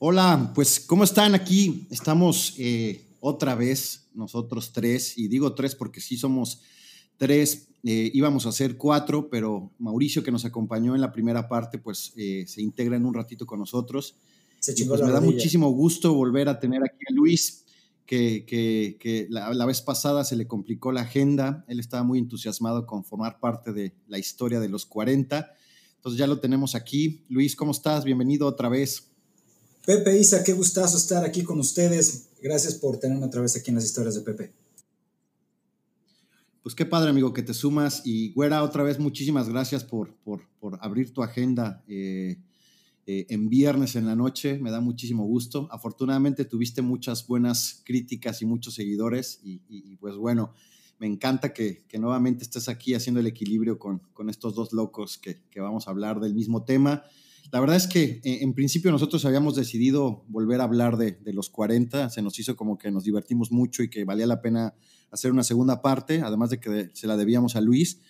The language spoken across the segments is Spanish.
Hola, pues ¿cómo están aquí? Estamos eh, otra vez, nosotros tres, y digo tres porque sí somos tres, eh, íbamos a ser cuatro, pero Mauricio que nos acompañó en la primera parte, pues eh, se integra en un ratito con nosotros. y pues me da muchísimo gusto volver a tener aquí a Luis, que, que, la, la, vez pasada se le complicó la agenda, él estaba muy entusiasmado con formar parte de la historia de los 40, entonces ya lo tenemos aquí. Luis, ¿cómo estás? Bienvenido otra vez. Pepe Isa, qué gustazo estar aquí con ustedes. Gracias por tenerme otra vez aquí en las historias de Pepe. Pues qué padre, amigo, que te sumas. Y Güera, otra vez muchísimas gracias por, por, abrir tu agenda eh, eh, en viernes en la noche. Me da muchísimo gusto. Afortunadamente tuviste muchas buenas críticas y muchos seguidores. Y, pues bueno, me encanta que, nuevamente estés aquí haciendo el equilibrio con, con estos dos locos que, que, vamos a hablar del mismo tema. La verdad es que eh, en principio nosotros habíamos decidido volver a hablar de, los 40, se nos hizo como que nos divertimos mucho y que valía la pena hacer una segunda parte, además de que se la debíamos a Luis.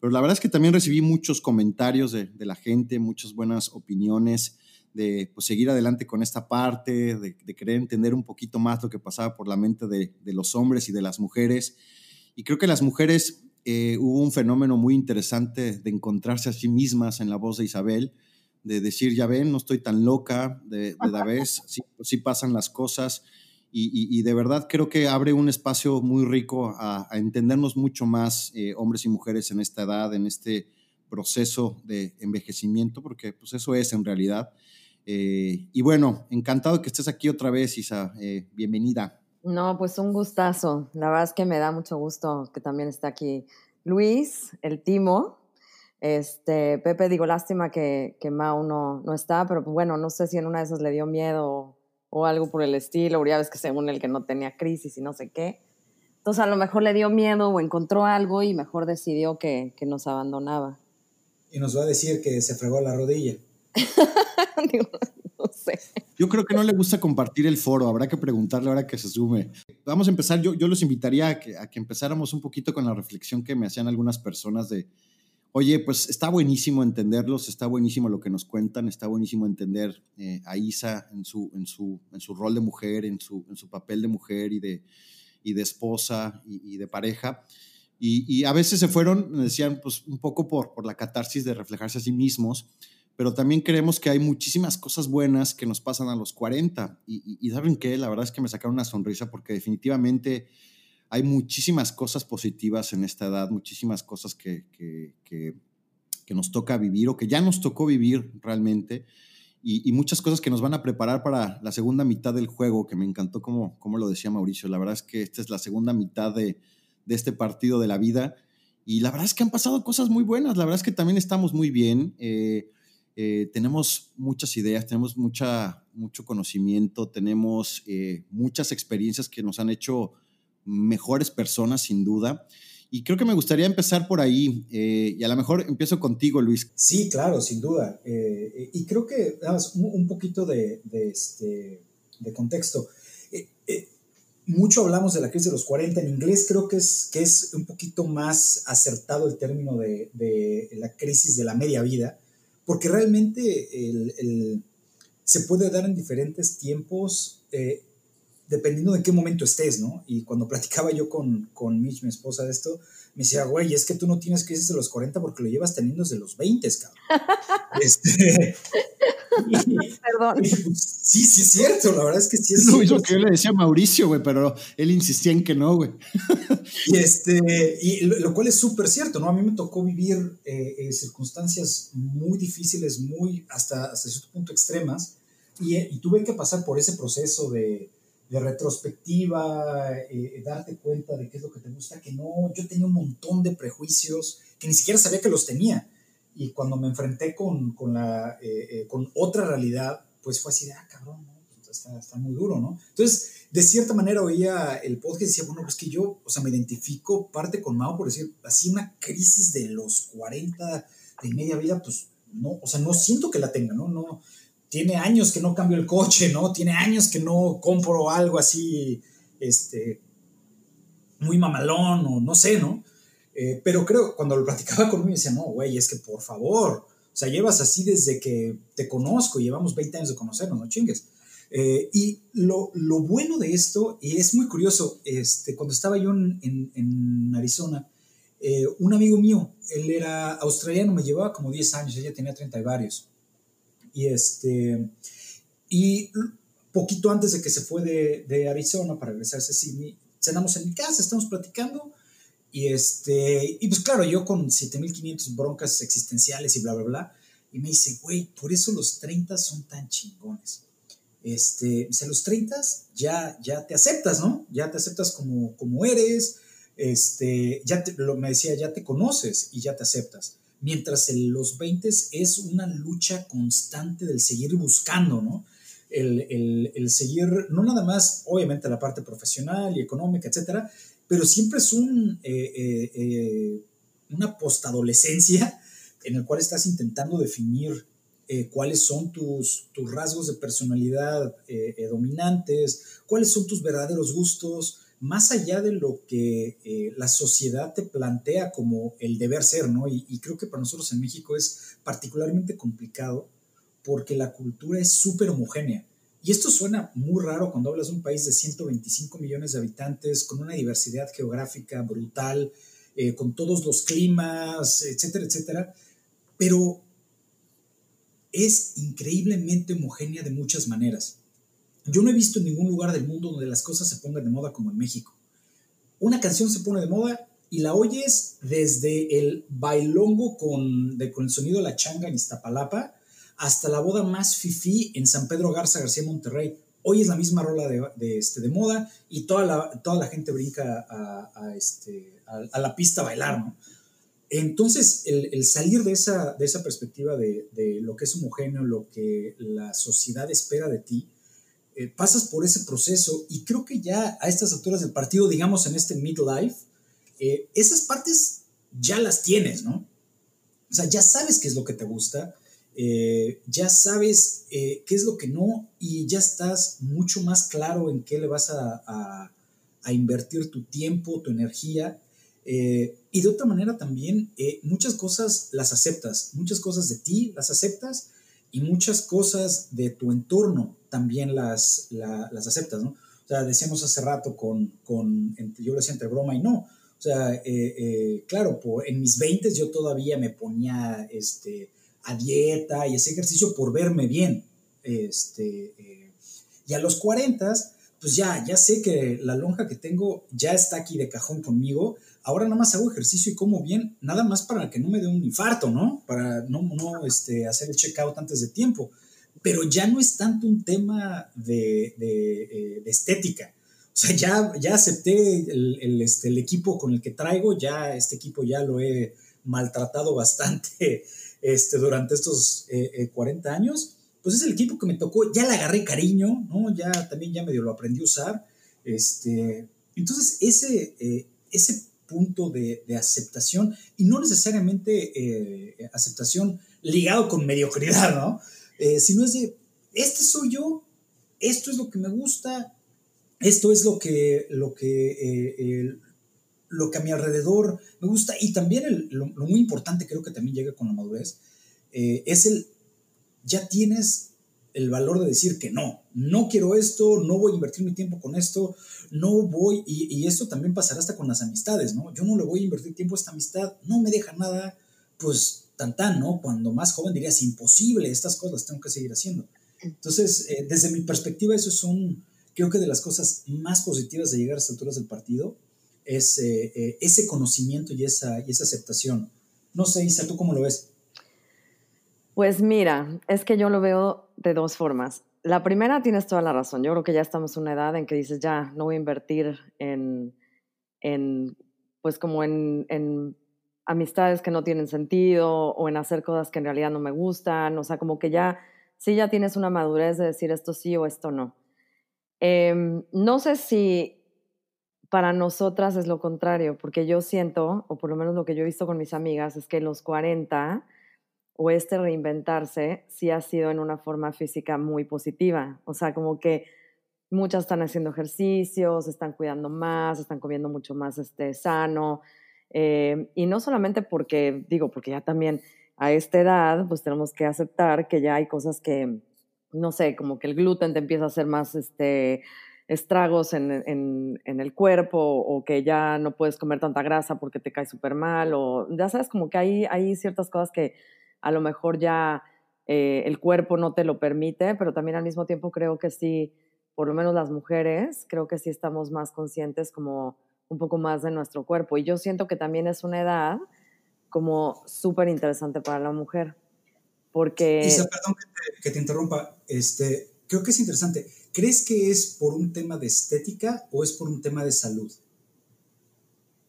Pero la verdad es que también recibí muchos comentarios de, de la gente, muchas buenas opiniones, de pues, seguir adelante con esta parte, de, de, querer entender un poquito más lo que pasaba por la mente de, los hombres y de las mujeres. Y creo que las mujeres eh, hubo un fenómeno muy interesante de encontrarse a sí mismas en la voz de Isabel de decir, ya ven, no estoy tan loca, de, de la vez, sí, pasan las cosas. Y, de verdad creo que abre un espacio muy rico a, entendernos mucho más eh, hombres y mujeres en esta edad, en este proceso de envejecimiento, porque pues eso es en realidad. Eh, y bueno, encantado que estés aquí otra vez, Isa. Eh, bienvenida. No, pues un gustazo. La verdad es que me da mucho gusto que también está aquí Luis, el Timo, este, Pepe, digo, lástima que, que Mau no, no está, pero bueno, no sé si en una de esas le dio miedo o, algo por el estilo, o ya ves que según el que no tenía crisis y no sé qué. Entonces a lo mejor le dio miedo o encontró algo y mejor decidió que, que nos abandonaba. Y nos va a decir que se fregó la rodilla. no sé. Yo creo que no le gusta compartir el foro, habrá que preguntarle ahora que se sume. Vamos a empezar, yo, yo los invitaría a que, a que empezáramos un poquito con la reflexión que me hacían algunas personas de, Oye, pues está buenísimo entenderlos, está buenísimo lo que nos cuentan, está buenísimo entender eh, a Isa en su, en, su, en su rol de mujer, en su, en su papel de mujer y de, y de esposa y, de pareja. Y, a veces se fueron, decían, pues un poco por, por la catarsis de reflejarse a sí mismos, pero también creemos que hay muchísimas cosas buenas que nos pasan a los 40. Y, y ¿saben qué? La verdad es que me sacaron una sonrisa porque definitivamente hay muchísimas cosas positivas en esta edad, muchísimas cosas que, que, nos toca vivir o que ya nos tocó vivir realmente. Y, muchas cosas que nos van a preparar para la segunda mitad del juego, que me encantó como, como lo decía Mauricio. La verdad es que esta es la segunda mitad de, de, este partido de la vida. Y la verdad es que han pasado cosas muy buenas. La verdad es que también estamos muy bien. Eh, eh, tenemos muchas ideas, tenemos mucha, mucho conocimiento, tenemos eh, muchas experiencias que nos han hecho mejores personas, sin duda. Y creo que me gustaría empezar por ahí, eh, y a lo mejor empiezo contigo, Luis. Sí, claro, sin duda. Eh, y creo que, un, un poquito de, de, este, de contexto. Eh, mucho hablamos de la crisis de los 40, en inglés creo que es, que es un poquito más acertado el término de, de la crisis de la media vida, porque realmente el, el, se puede dar en diferentes tiempos dependiendo de qué momento estés, ¿no? Y cuando platicaba yo con, con Mitch, mi esposa, de esto, me decía, güey, es que tú no tienes crisis de los 40 porque lo llevas teniendo desde los 20, cabrón. este, Perdón. sí, sí es cierto, la verdad es que sí es, lo mismo que yo le decía a Mauricio, güey, pero él insistía en que no, güey. y, este, y lo, cual es súper cierto, ¿no? A mí me tocó vivir eh, eh, circunstancias muy difíciles, muy hasta, hasta cierto punto extremas, y, y tuve que pasar por ese proceso de de retrospectiva, eh, darte cuenta de qué es lo que te gusta, que no, yo tenía un montón de prejuicios que ni siquiera sabía que los tenía. Y cuando me enfrenté con, con la, eh, eh, con otra realidad, pues fue así de, ah, cabrón, ¿no? Está, está, muy duro, ¿no? Entonces, de cierta manera oía el podcast y decía, bueno, pues que yo, o sea, me identifico parte con Mao por decir, así una crisis de los 40 de media vida, pues no, o sea, no siento que la tenga. No, tiene años que no cambio el coche, ¿no? Tiene años que no compro algo así, este, muy mamalón o no sé, ¿no? Eh, pero creo, cuando lo platicaba conmigo, me decía, no, güey, es que por favor, o sea, llevas así desde que te conozco, llevamos 20 años de conocernos, no chingues. Eh, y lo, lo, bueno de esto, y es muy curioso, este, cuando estaba yo en, en, Arizona, eh, un amigo mío, él era australiano, me llevaba como 10 años, ella tenía 30 y varios. Y, este, y poquito antes de que se fue de, de Arizona para regresarse a Sydney, cenamos en mi casa, estamos platicando. Y, este, y pues claro, yo con 7500 broncas existenciales y bla, bla, bla. Y me dice, güey, por eso los 30 son tan chingones. Este, dice, los 30 ya, ya te aceptas, ¿no? Ya te aceptas como, como eres. Este, ya te, lo, me decía, ya te conoces y ya te aceptas. Mientras en los 20 es una lucha constante del seguir buscando, ¿no? El, el, seguir, no nada más, obviamente, la parte profesional y económica, etcétera, pero siempre es un, eh, eh, eh, una postadolescencia en el cual estás intentando definir cuáles son tus, tus, rasgos de personalidad dominantes, cuáles son tus verdaderos gustos, más allá de lo que la sociedad te plantea como el deber ser, ¿no? Y, y creo que para nosotros en México es particularmente complicado porque la cultura es súper homogénea. Y esto suena muy raro cuando hablas de un país de 125 millones de habitantes, con una diversidad geográfica brutal, con todos los climas, etcétera, etcétera pero es increíblemente homogénea de muchas maneras. Yo no he visto en ningún lugar del mundo donde las cosas se pongan de moda como en México. Una canción se pone de moda y la oyes desde el bailongo con, el sonido de la changa en Iztapalapa hasta la boda más fifí en San Pedro Garza García Monterrey. Hoy es la misma rola de, este, de moda y toda la, gente brinca a, este, a la pista a bailar, ¿no? Entonces, el, salir de esa, de esa perspectiva de, lo que es homogéneo, lo que la sociedad espera de ti, eh, pasas por ese proceso y creo que ya a estas alturas del partido, digamos en este midlife, eh, esas partes ya las tienes, ¿no? O sea, ya sabes qué es lo que te gusta, eh, ya sabes qué es lo que no y ya estás mucho más claro en qué le vas a, a invertir tu tiempo, tu energía y de otra manera también, muchas cosas las aceptas, muchas cosas de ti las aceptas y muchas cosas de tu entorno también las, las aceptas, ¿no? O sea, decíamos hace rato con, con yo lo decía entre broma y no, o sea, eh, claro, por, en mis 20 yo todavía me ponía este, a dieta y ese ejercicio por verme bien. Este, y a los 40, pues ya, ya sé que la lonja que tengo ya está aquí de cajón conmigo ahora nada más hago ejercicio y como bien, nada más para que no me dé un infarto, ¿no? Para no, no este, hacer el check-out antes de tiempo. Pero ya no es tanto un tema de, de, eh, estética. O sea, ya, ya acepté el, este, el, equipo con el que traigo, ya este equipo ya lo he maltratado bastante este, durante estos 40 eh, eh, años. Pues es el equipo que me tocó, ya le agarré cariño, ¿no? Ya también ya medio lo aprendí a usar. Este, entonces, ese, ese punto de, aceptación y no necesariamente eh, aceptación ligado con mediocridad, ¿no? Eh, sino es de, este soy yo, esto es lo que me gusta, esto es lo que, lo que, eh, lo que a mi alrededor me gusta y también lo, muy importante creo que también llega con la madurez, es el, ya tienes el valor de decir que no, no quiero esto, no voy a invertir mi tiempo con esto, no voy, y, y, esto también pasará hasta con las amistades, ¿no? Yo no le voy a invertir tiempo a esta amistad, no me deja nada, pues tan ¿no? Cuando más joven dirías, imposible, estas cosas tengo que seguir haciendo. Entonces, eh, desde mi perspectiva, eso es un, creo que de las cosas más positivas de llegar a estas alturas del partido, es eh, eh, ese conocimiento y esa, y esa aceptación. No sé, Isa, ¿tú cómo lo ves? Pues mira, es que yo lo veo de dos formas. La primera tienes toda la razón. Yo creo que ya estamos en una edad en que dices, ya, no voy a invertir en, en pues como en, en, amistades que no tienen sentido o en hacer cosas que en realidad no me gustan. O sea, como que ya, sí ya tienes una madurez de decir esto sí o esto no. Em, no sé si para nosotras es lo contrario, porque yo siento, o por lo menos lo que yo he visto con mis amigas, es que los 40 o este reinventarse sí ha sido en una forma física muy positiva. O sea, como que muchas están haciendo ejercicios, están cuidando más, están comiendo mucho más este, sano. Eh, y no solamente porque, digo, porque ya también a esta edad, pues tenemos que aceptar que ya hay cosas que, no sé, como que el gluten te empieza a hacer más este, estragos en, en, el cuerpo o que ya no puedes comer tanta grasa porque te cae súper mal o ya sabes, como que hay, hay ciertas cosas que a lo mejor ya eh, el cuerpo no te lo permite, pero también al mismo tiempo creo que sí, por lo menos las mujeres, creo que sí estamos más conscientes como un poco más de nuestro cuerpo. Y yo siento que también es una edad como súper interesante para la mujer. Porque... Isa, perdón que te, interrumpa. Este, creo que es interesante. ¿Crees que es por un tema de estética o es por un tema de salud?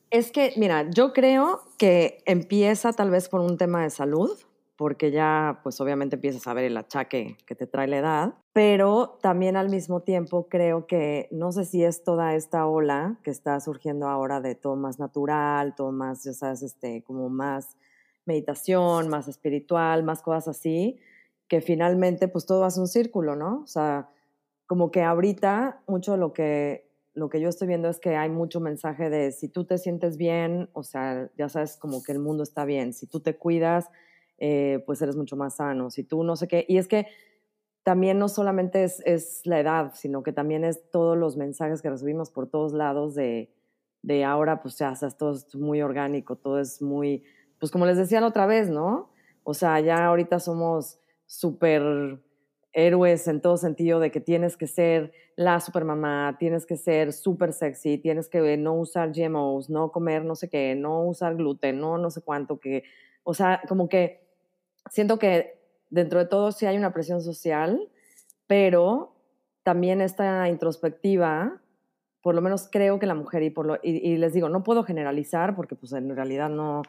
Es que, mira, yo creo que empieza tal vez por un tema de salud, porque ya pues obviamente empiezas a ver el achaque que te trae la edad, pero también al mismo tiempo creo que no sé si es toda esta ola que está surgiendo ahora de todo más natural, todo más, ya sabes, este, como más meditación, más espiritual, más cosas así, que finalmente pues todo hace un círculo, ¿no? O sea, como que ahorita mucho lo que lo que yo estoy viendo es que hay mucho mensaje de si tú te sientes bien, o sea, ya sabes como que el mundo está bien, si tú te cuidas, eh, pues eres mucho más sano. Si tú no sé qué, y es que también no solamente es, la edad, sino que también es todos los mensajes que recibimos por todos lados de, de ahora, pues ya, o todo es muy orgánico, todo es muy, pues como les decía la otra vez, ¿no? O sea, ya ahorita somos súper héroes en todo sentido de que tienes que ser la supermamá, tienes que ser súper sexy, tienes que no usar GMOs, no comer no sé qué, no usar gluten, no no sé cuánto, que, o sea, como que siento que dentro de todo sí hay una presión social, pero también esta introspectiva, por lo menos creo que la mujer, y, por lo, y, les digo, no puedo generalizar porque pues en realidad no,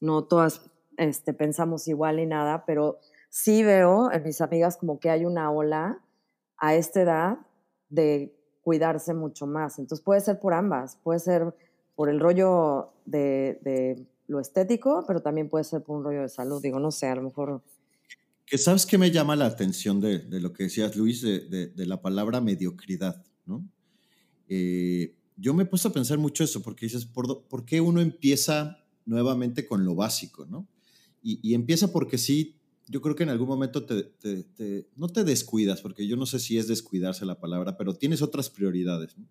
no todas este, pensamos igual ni nada, pero sí veo en mis amigas como que hay una ola a esta edad de cuidarse mucho más. Entonces puede ser por ambas, puede ser por el rollo de lo estético, pero también puede ser por un rollo de salud. Digo, no sé, a lo mejor. Sabes que me llama la atención de, de lo que decías, Luis, de, de, la palabra mediocridad, ¿no? Eh, yo me he puesto a pensar mucho eso, porque dices, ¿por, ¿por qué uno empieza nuevamente con lo básico, ¿no? Y, y empieza porque sí, yo creo que en algún momento te, te, no te descuidas, porque yo no sé si es descuidarse la palabra, pero tienes otras prioridades, ¿no?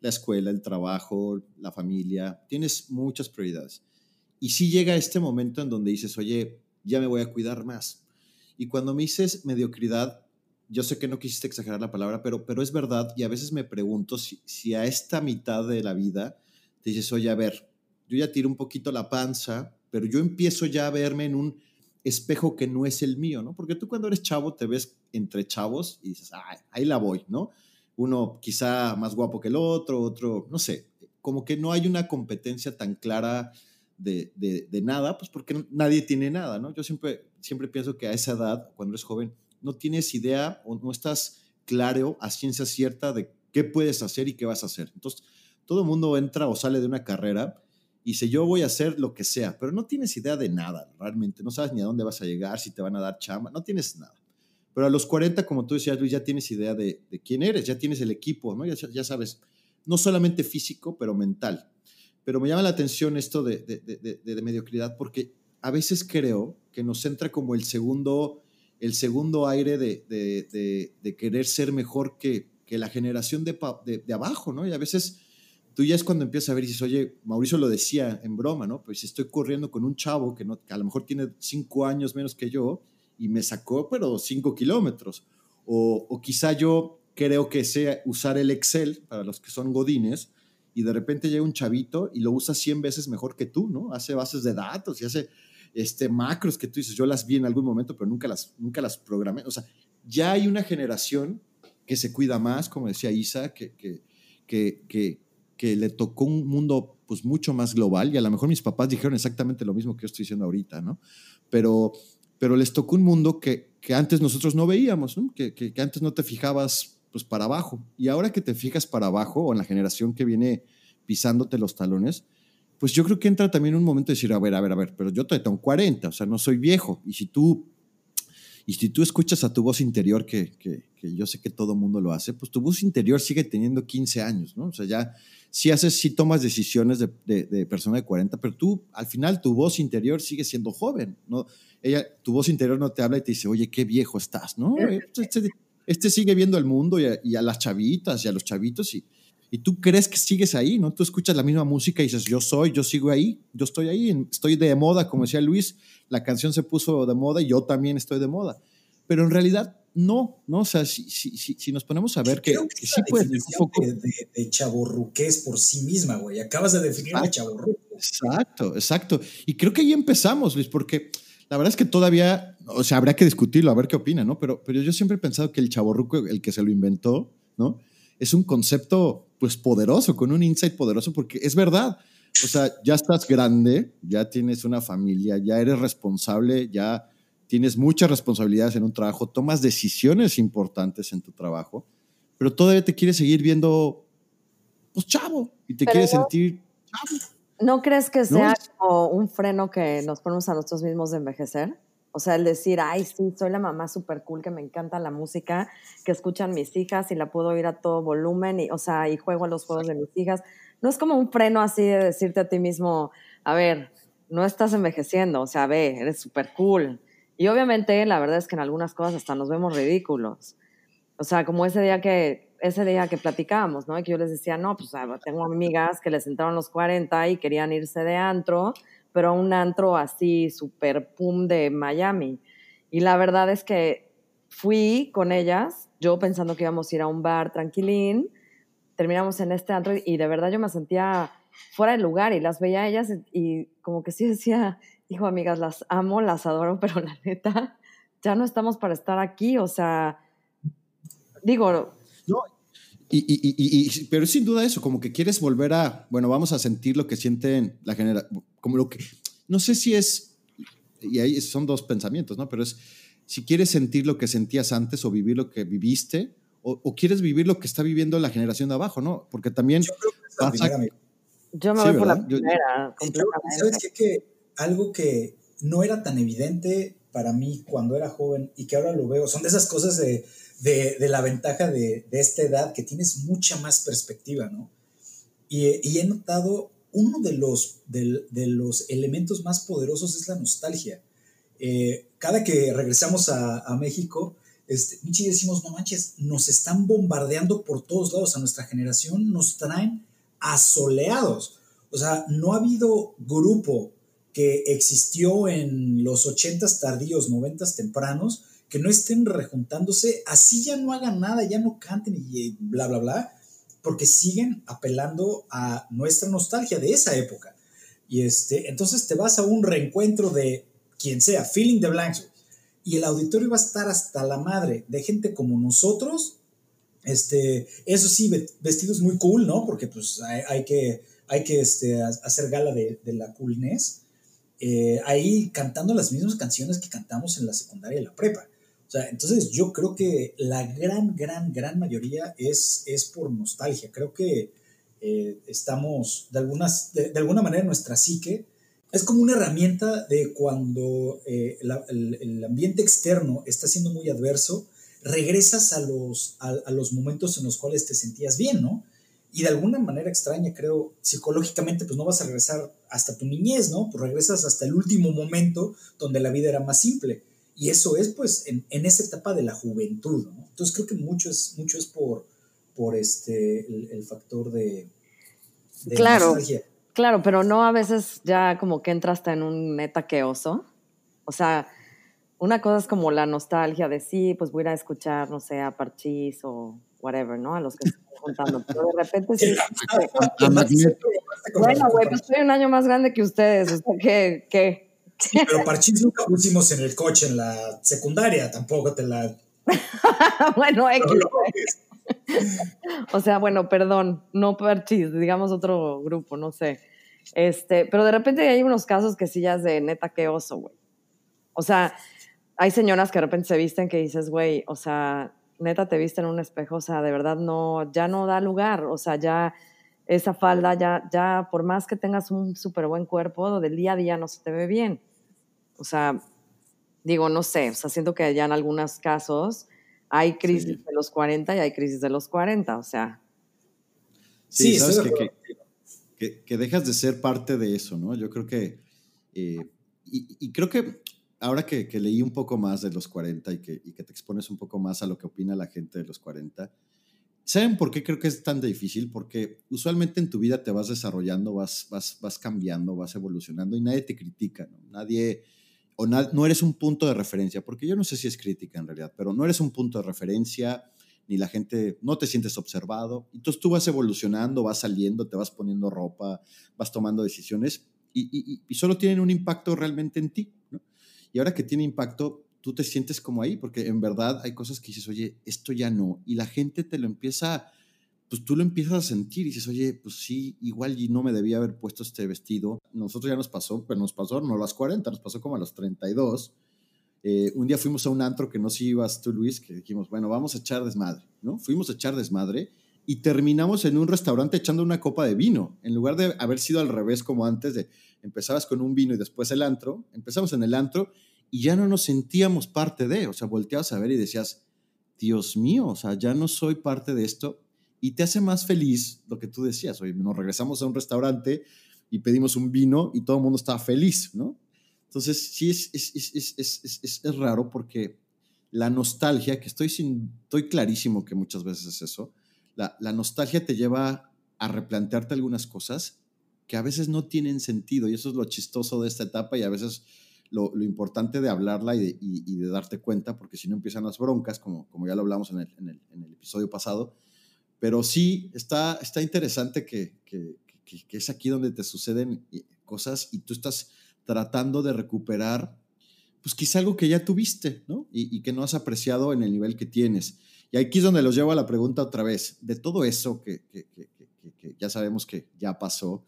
La escuela, el trabajo, la familia, tienes muchas prioridades. Y sí llega este momento en donde dices, oye, ya me voy a cuidar más. Y cuando me dices mediocridad, yo sé que no quisiste exagerar la palabra, pero, pero es verdad y a veces me pregunto si, si a esta mitad de la vida te dices, oye, a ver, yo ya tiro un poquito la panza, pero yo empiezo ya a verme en un espejo que no es el mío, ¿no? Porque tú cuando eres chavo te ves entre chavos y dices, Ay, ahí la voy, ¿no? Uno quizá más guapo que el otro, otro, no sé, como que no hay una competencia tan clara de, de, nada, pues porque nadie tiene nada, ¿no? Yo siempre, siempre pienso que a esa edad, cuando eres joven, no tienes idea o no estás claro a ciencia cierta de qué puedes hacer y qué vas a hacer. Entonces, todo el mundo entra o sale de una carrera y dice, yo voy a hacer lo que sea, pero no tienes idea de nada, realmente. No sabes ni a dónde vas a llegar, si te van a dar chamba, no tienes nada. Pero a los 40, como tú decías, Luis, ya tienes idea de, de quién eres, ya tienes el equipo, ¿no? Ya, ya sabes, no solamente físico, pero mental. Pero me llama la atención esto de, de, mediocridad porque a veces creo que nos entra como el segundo, el segundo aire de, querer ser mejor que, que la generación de, abajo, ¿no? Y a veces tú ya es cuando empiezas a ver y dices, oye, Mauricio lo decía en broma, ¿no? Pues estoy corriendo con un chavo que, no, que a lo mejor tiene cinco años menos que yo y me sacó, pero cinco kilómetros. O, o quizá yo creo que sé usar el Excel para los que son godines y de repente llega un chavito y lo usa 100 veces mejor que tú, ¿no? Hace bases de datos y hace este, macros que tú dices, yo las vi en algún momento, pero nunca las, nunca las programé. O sea, ya hay una generación que se cuida más, como decía Isa, que, que, que, que, le tocó un mundo pues mucho más global y a lo mejor mis papás dijeron exactamente lo mismo que yo estoy diciendo ahorita, ¿no? Pero, pero les tocó un mundo que, que antes nosotros no veíamos. Que, que, que antes no te fijabas pues para abajo. Y ahora que te fijas para abajo, o en la generación que viene pisándote los talones, pues yo creo que entra también un momento de decir, a ver, a ver, a ver, pero yo todavía tengo 40, o sea, no soy viejo. Y si tú, y si tú escuchas a tu voz interior, que, que, yo sé que todo mundo lo hace, pues tu voz interior sigue teniendo 15 años, ¿no? O sea, ya si haces, si tomas decisiones de, de, persona de 40, pero tú, al final, tu voz interior sigue siendo joven, ¿no? Ella, tu voz interior no te habla y te dice, oye, qué viejo estás, ¿no? este sigue viendo el mundo y a, las chavitas y a los chavitos y, y tú crees que sigues ahí, ¿no? Tú escuchas la misma música y dices, yo soy, yo sigo ahí, yo estoy ahí, estoy de moda, como decía Luis, la canción se puso de moda y yo también estoy de moda. Pero en realidad no, ¿no? O sea, si, si, si, nos ponemos a ver que, sí puede un poco... De, de, chaborruqués por sí misma, güey. Acabas de definir a chaborruco. Exacto, exacto. Y creo que ahí empezamos, Luis, porque la verdad es que todavía, o sea, habrá que discutirlo, a ver qué opina, ¿no? Pero, pero yo siempre he pensado que el chaborruco, el que se lo inventó, ¿no? Es un concepto, pues, poderoso, con un insight poderoso, porque es verdad. O sea, ya estás grande, ya tienes una familia, ya eres responsable, ya tienes muchas responsabilidades en un trabajo, tomas decisiones importantes en tu trabajo, pero todavía te quieres seguir viendo, pues, chavo, y te quieres sentir chavo. ¿No crees que sea como un freno que nos ponemos a nosotros mismos de envejecer? O sea, el decir, ay, sí, soy la mamá súper cool, que me encanta la música, que escuchan mis hijas y la puedo oír a todo volumen, y, o sea, y juego a los juegos de mis hijas. No es como un freno así de decirte a ti mismo, a ver, no estás envejeciendo, o sea, ve, eres súper cool. Y obviamente, la verdad es que en algunas cosas hasta nos vemos ridículos. O sea, como ese día que ese día que platicábamos, ¿no? Que yo les decía, no, pues tengo amigas que les entraron los 40 y querían irse de antro, pero a un antro así súper pum de Miami. Y la verdad es que fui con ellas, yo pensando que íbamos a ir a un bar tranquilín, terminamos en este antro y de verdad yo me sentía fuera de lugar y las veía a ellas y como que sí decía, hijo, amigas, las amo, las adoro, pero la neta, ya no estamos para estar aquí, o sea, digo, no, y, y, y, pero sin duda eso, como que quieres volver a, bueno, vamos a sentir lo que sienten la generación, como lo que, no sé si es, y ahí son dos pensamientos, ¿no? Pero es, si quieres sentir lo que sentías antes o vivir lo que viviste, o, quieres vivir lo que está viviendo la generación de abajo, ¿no? Porque también... Yo, yo me voy por la primera. ¿Sabes qué? Que algo que no era tan evidente para mí cuando era joven y que ahora lo veo, son de esas cosas de de, la ventaja de, esta edad, que tienes mucha más perspectiva, ¿no? Y, he notado uno de los, de, los elementos más poderosos es la nostalgia. Eh, cada que regresamos a, México, este, Michi decimos, no manches, nos están bombardeando por todos lados a nuestra generación, nos traen asoleados. O sea, no ha habido grupo que existió en los 80s tardíos, 90s tempranos, que no estén rejuntándose, así ya no hagan nada, ya no canten y bla, bla, bla, porque siguen apelando a nuestra nostalgia de esa época. Y este, entonces te vas a un reencuentro de quien sea, Feeling the Blanks, y el auditorio va a estar hasta la madre de gente como nosotros. Este, eso sí, vestidos muy cool, ¿no? Porque pues hay, que, hay que este, hacer gala de, la coolness. Eh, ahí cantando las mismas canciones que cantamos en la secundaria y la prepa. O sea, entonces yo creo que la gran, gran, gran mayoría es, es por nostalgia. Creo que eh, estamos, de, algunas, de, alguna manera, nuestra psique es como una herramienta de cuando eh, el, ambiente externo está siendo muy adverso, regresas a los, a, los momentos en los cuales te sentías bien, ¿no? Y de alguna manera extraña, creo, psicológicamente, pues no vas a regresar hasta tu niñez, ¿no? Pues regresas hasta el último momento donde la vida era más simple. Y eso es pues en, esa etapa de la juventud, ¿no? Entonces creo que mucho es, mucho es por, por este, el, factor de, claro, Claro, pero no a veces ya como que entras en un neta que oso. O sea, una cosa es como la nostalgia de sí, pues voy a ir a escuchar, no sé, a Parchís o whatever, ¿no? A los que estoy contando. Pero de repente sí. bueno, güey, pues soy un año más grande que ustedes. O sea, que, pero parchís nunca pusimos en el coche en la secundaria, tampoco te la. bueno, o sea, bueno, perdón, no parchís, digamos otro grupo, no sé. Este, pero de repente hay unos casos que sí ya es de neta que oso, güey. O sea, hay señoras que de repente se visten que dices, güey, o sea, neta te viste en un espejo, o sea, de verdad no, ya no da lugar, o sea, ya esa falda, ya, ya por más que tengas un súper buen cuerpo, del día a día no se te ve bien. O sea, digo, no sé, o sea, siento que ya en algunos casos hay crisis de los 40 y hay crisis de los 40, o sea. Sí, sabes que, que, dejas de ser parte de eso, ¿no? Yo creo que, eh, y, creo que ahora que, leí un poco más de los 40 y que, y que te expones un poco más a lo que opina la gente de los 40, ¿Saben por qué creo que es tan difícil? Porque usualmente en tu vida te vas desarrollando, vas, vas, vas cambiando, vas evolucionando y nadie te critica, ¿no? Nadie, o no eres un punto de referencia, porque yo no sé si es crítica en realidad, pero no eres un punto de referencia, ni la gente, no te sientes observado. Entonces tú vas evolucionando, vas saliendo, te vas poniendo ropa, vas tomando decisiones y, solo tienen un impacto realmente en ti. Y ahora que tiene impacto, tú te sientes como ahí, porque en verdad hay cosas que dices, oye, esto ya no, y la gente te lo empieza, pues tú lo empiezas a sentir y dices, oye, pues sí, igual y no me debía haber puesto este vestido. Nosotros ya nos pasó, pero nos pasó no a los 40, nos pasó como a los 32. Eh, un día fuimos a un antro que no si ibas tú, Luis, que dijimos, bueno, vamos a echar desmadre, ¿no? Fuimos a echar desmadre y terminamos en un restaurante echando una copa de vino. En lugar de haber sido al revés como antes, de empezabas con un vino y después el antro, empezamos en el antro y ya no nos sentíamos parte de, o sea, volteabas a ver y decías, Dios mío, o sea, ya no soy parte de esto y te hace más feliz lo que tú decías, hoy nos regresamos a un restaurante y pedimos un vino y todo el mundo estaba feliz, ¿no? Entonces, sí es, es, es, es, raro porque la nostalgia, que estoy, sin, estoy clarísimo que muchas veces es eso, la, la nostalgia te lleva a replantearte algunas cosas que a veces no tienen sentido y eso es lo chistoso de esta etapa y a veces lo, importante de hablarla y de, darte cuenta, porque si no empiezan las broncas, como, como ya lo hablamos en el, en el episodio pasado. Pero sí, está, está interesante que, que, que, es aquí donde te suceden eh, cosas y tú estás tratando de recuperar, pues quizá algo que ya tuviste, ¿no? Y, que no has apreciado en el nivel que tienes. Y aquí es donde los llevo a la pregunta otra vez, de todo eso que, ya sabemos que ya pasó,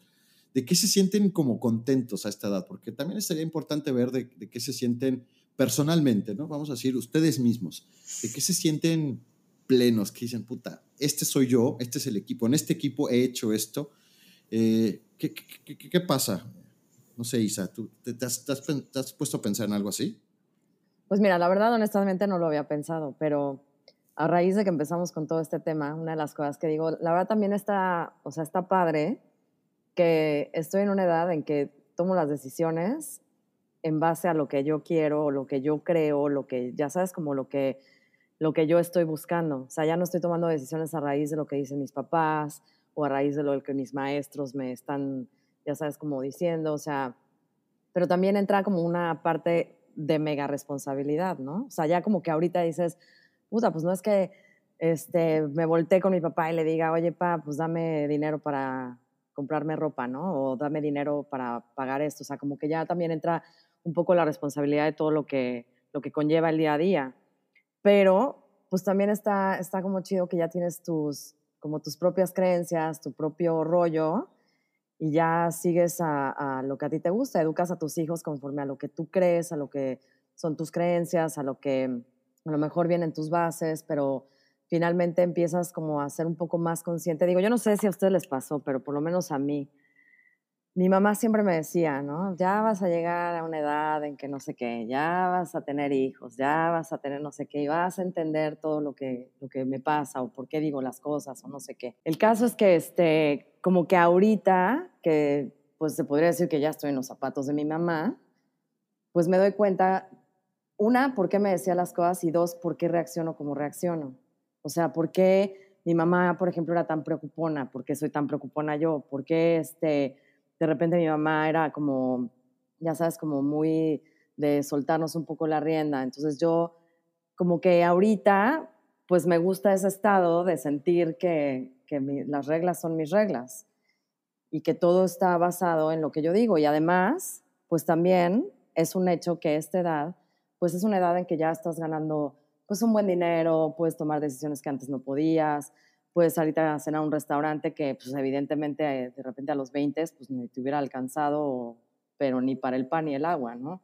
de qué se sienten como contentos a esta edad, porque también sería importante ver de, qué se sienten personalmente, ¿no? Vamos a decir, ustedes mismos, de qué se sienten plenos, que dicen, puta, este soy yo, este es el equipo, en este equipo he hecho esto. Eh, ¿qué, qué, pasa? No sé, Isa, ¿tú te, has, te has puesto a pensar en algo así? Pues mira, la verdad, honestamente no lo había pensado, pero a raíz de que empezamos con todo este tema, una de las cosas que digo, la verdad también está, o sea, está padre que estoy en una edad en que tomo las decisiones en base a lo que yo quiero, lo que yo creo, lo que, ya sabes, como lo que, lo que yo estoy buscando. O sea, ya no estoy tomando decisiones a raíz de lo que dicen mis papás o a raíz de lo que mis maestros me están, ya sabes, como diciendo. O sea, pero también entra como una parte de mega responsabilidad, ¿no? O sea, ya como que ahorita dices, puta, pues no es que este, me volteé con mi papá y le diga, oye, pa, pues dame dinero para comprarme ropa, ¿no? O dame dinero para pagar esto. O sea, como que ya también entra un poco la responsabilidad de todo lo que, lo que conlleva el día a día. Pero, pues también está, está como chido que ya tienes tus, como tus propias creencias, tu propio rollo, y ya sigues a, lo que a ti te gusta, educas a tus hijos conforme a lo que tú crees, a lo que son tus creencias, a lo que a lo mejor vienen tus bases, pero finalmente empiezas como a ser un poco más consciente. Digo, yo no sé si a ustedes les pasó, pero por lo menos a mí. Mi mamá siempre me decía, ¿no? Ya vas a llegar a una edad en que no sé qué, ya vas a tener hijos, ya vas a tener no sé qué, y vas a entender todo lo que, lo que me pasa o por qué digo las cosas o no sé qué. El caso es que, este, como que ahorita, que pues se podría decir que ya estoy en los zapatos de mi mamá, pues me doy cuenta, una, por qué me decía las cosas y dos, por qué reacciono como reacciono. O sea, ¿por qué mi mamá, por ejemplo, era tan preocupona? ¿Por qué soy tan preocupona yo? ¿Por qué este, de repente mi mamá era como, ya sabes, como muy de soltarnos un poco la rienda? Entonces yo como que ahorita, pues me gusta ese estado de sentir que, que las reglas son mis reglas y que todo está basado en lo que yo digo. Y además, pues también es un hecho que esta edad, pues es una edad en que ya estás ganando pues un buen dinero, puedes tomar decisiones que antes no podías, puedes ahorita a cenar a un restaurante que pues evidentemente eh, de repente a los 20 pues ni te hubiera alcanzado, pero ni para el pan ni el agua, ¿no?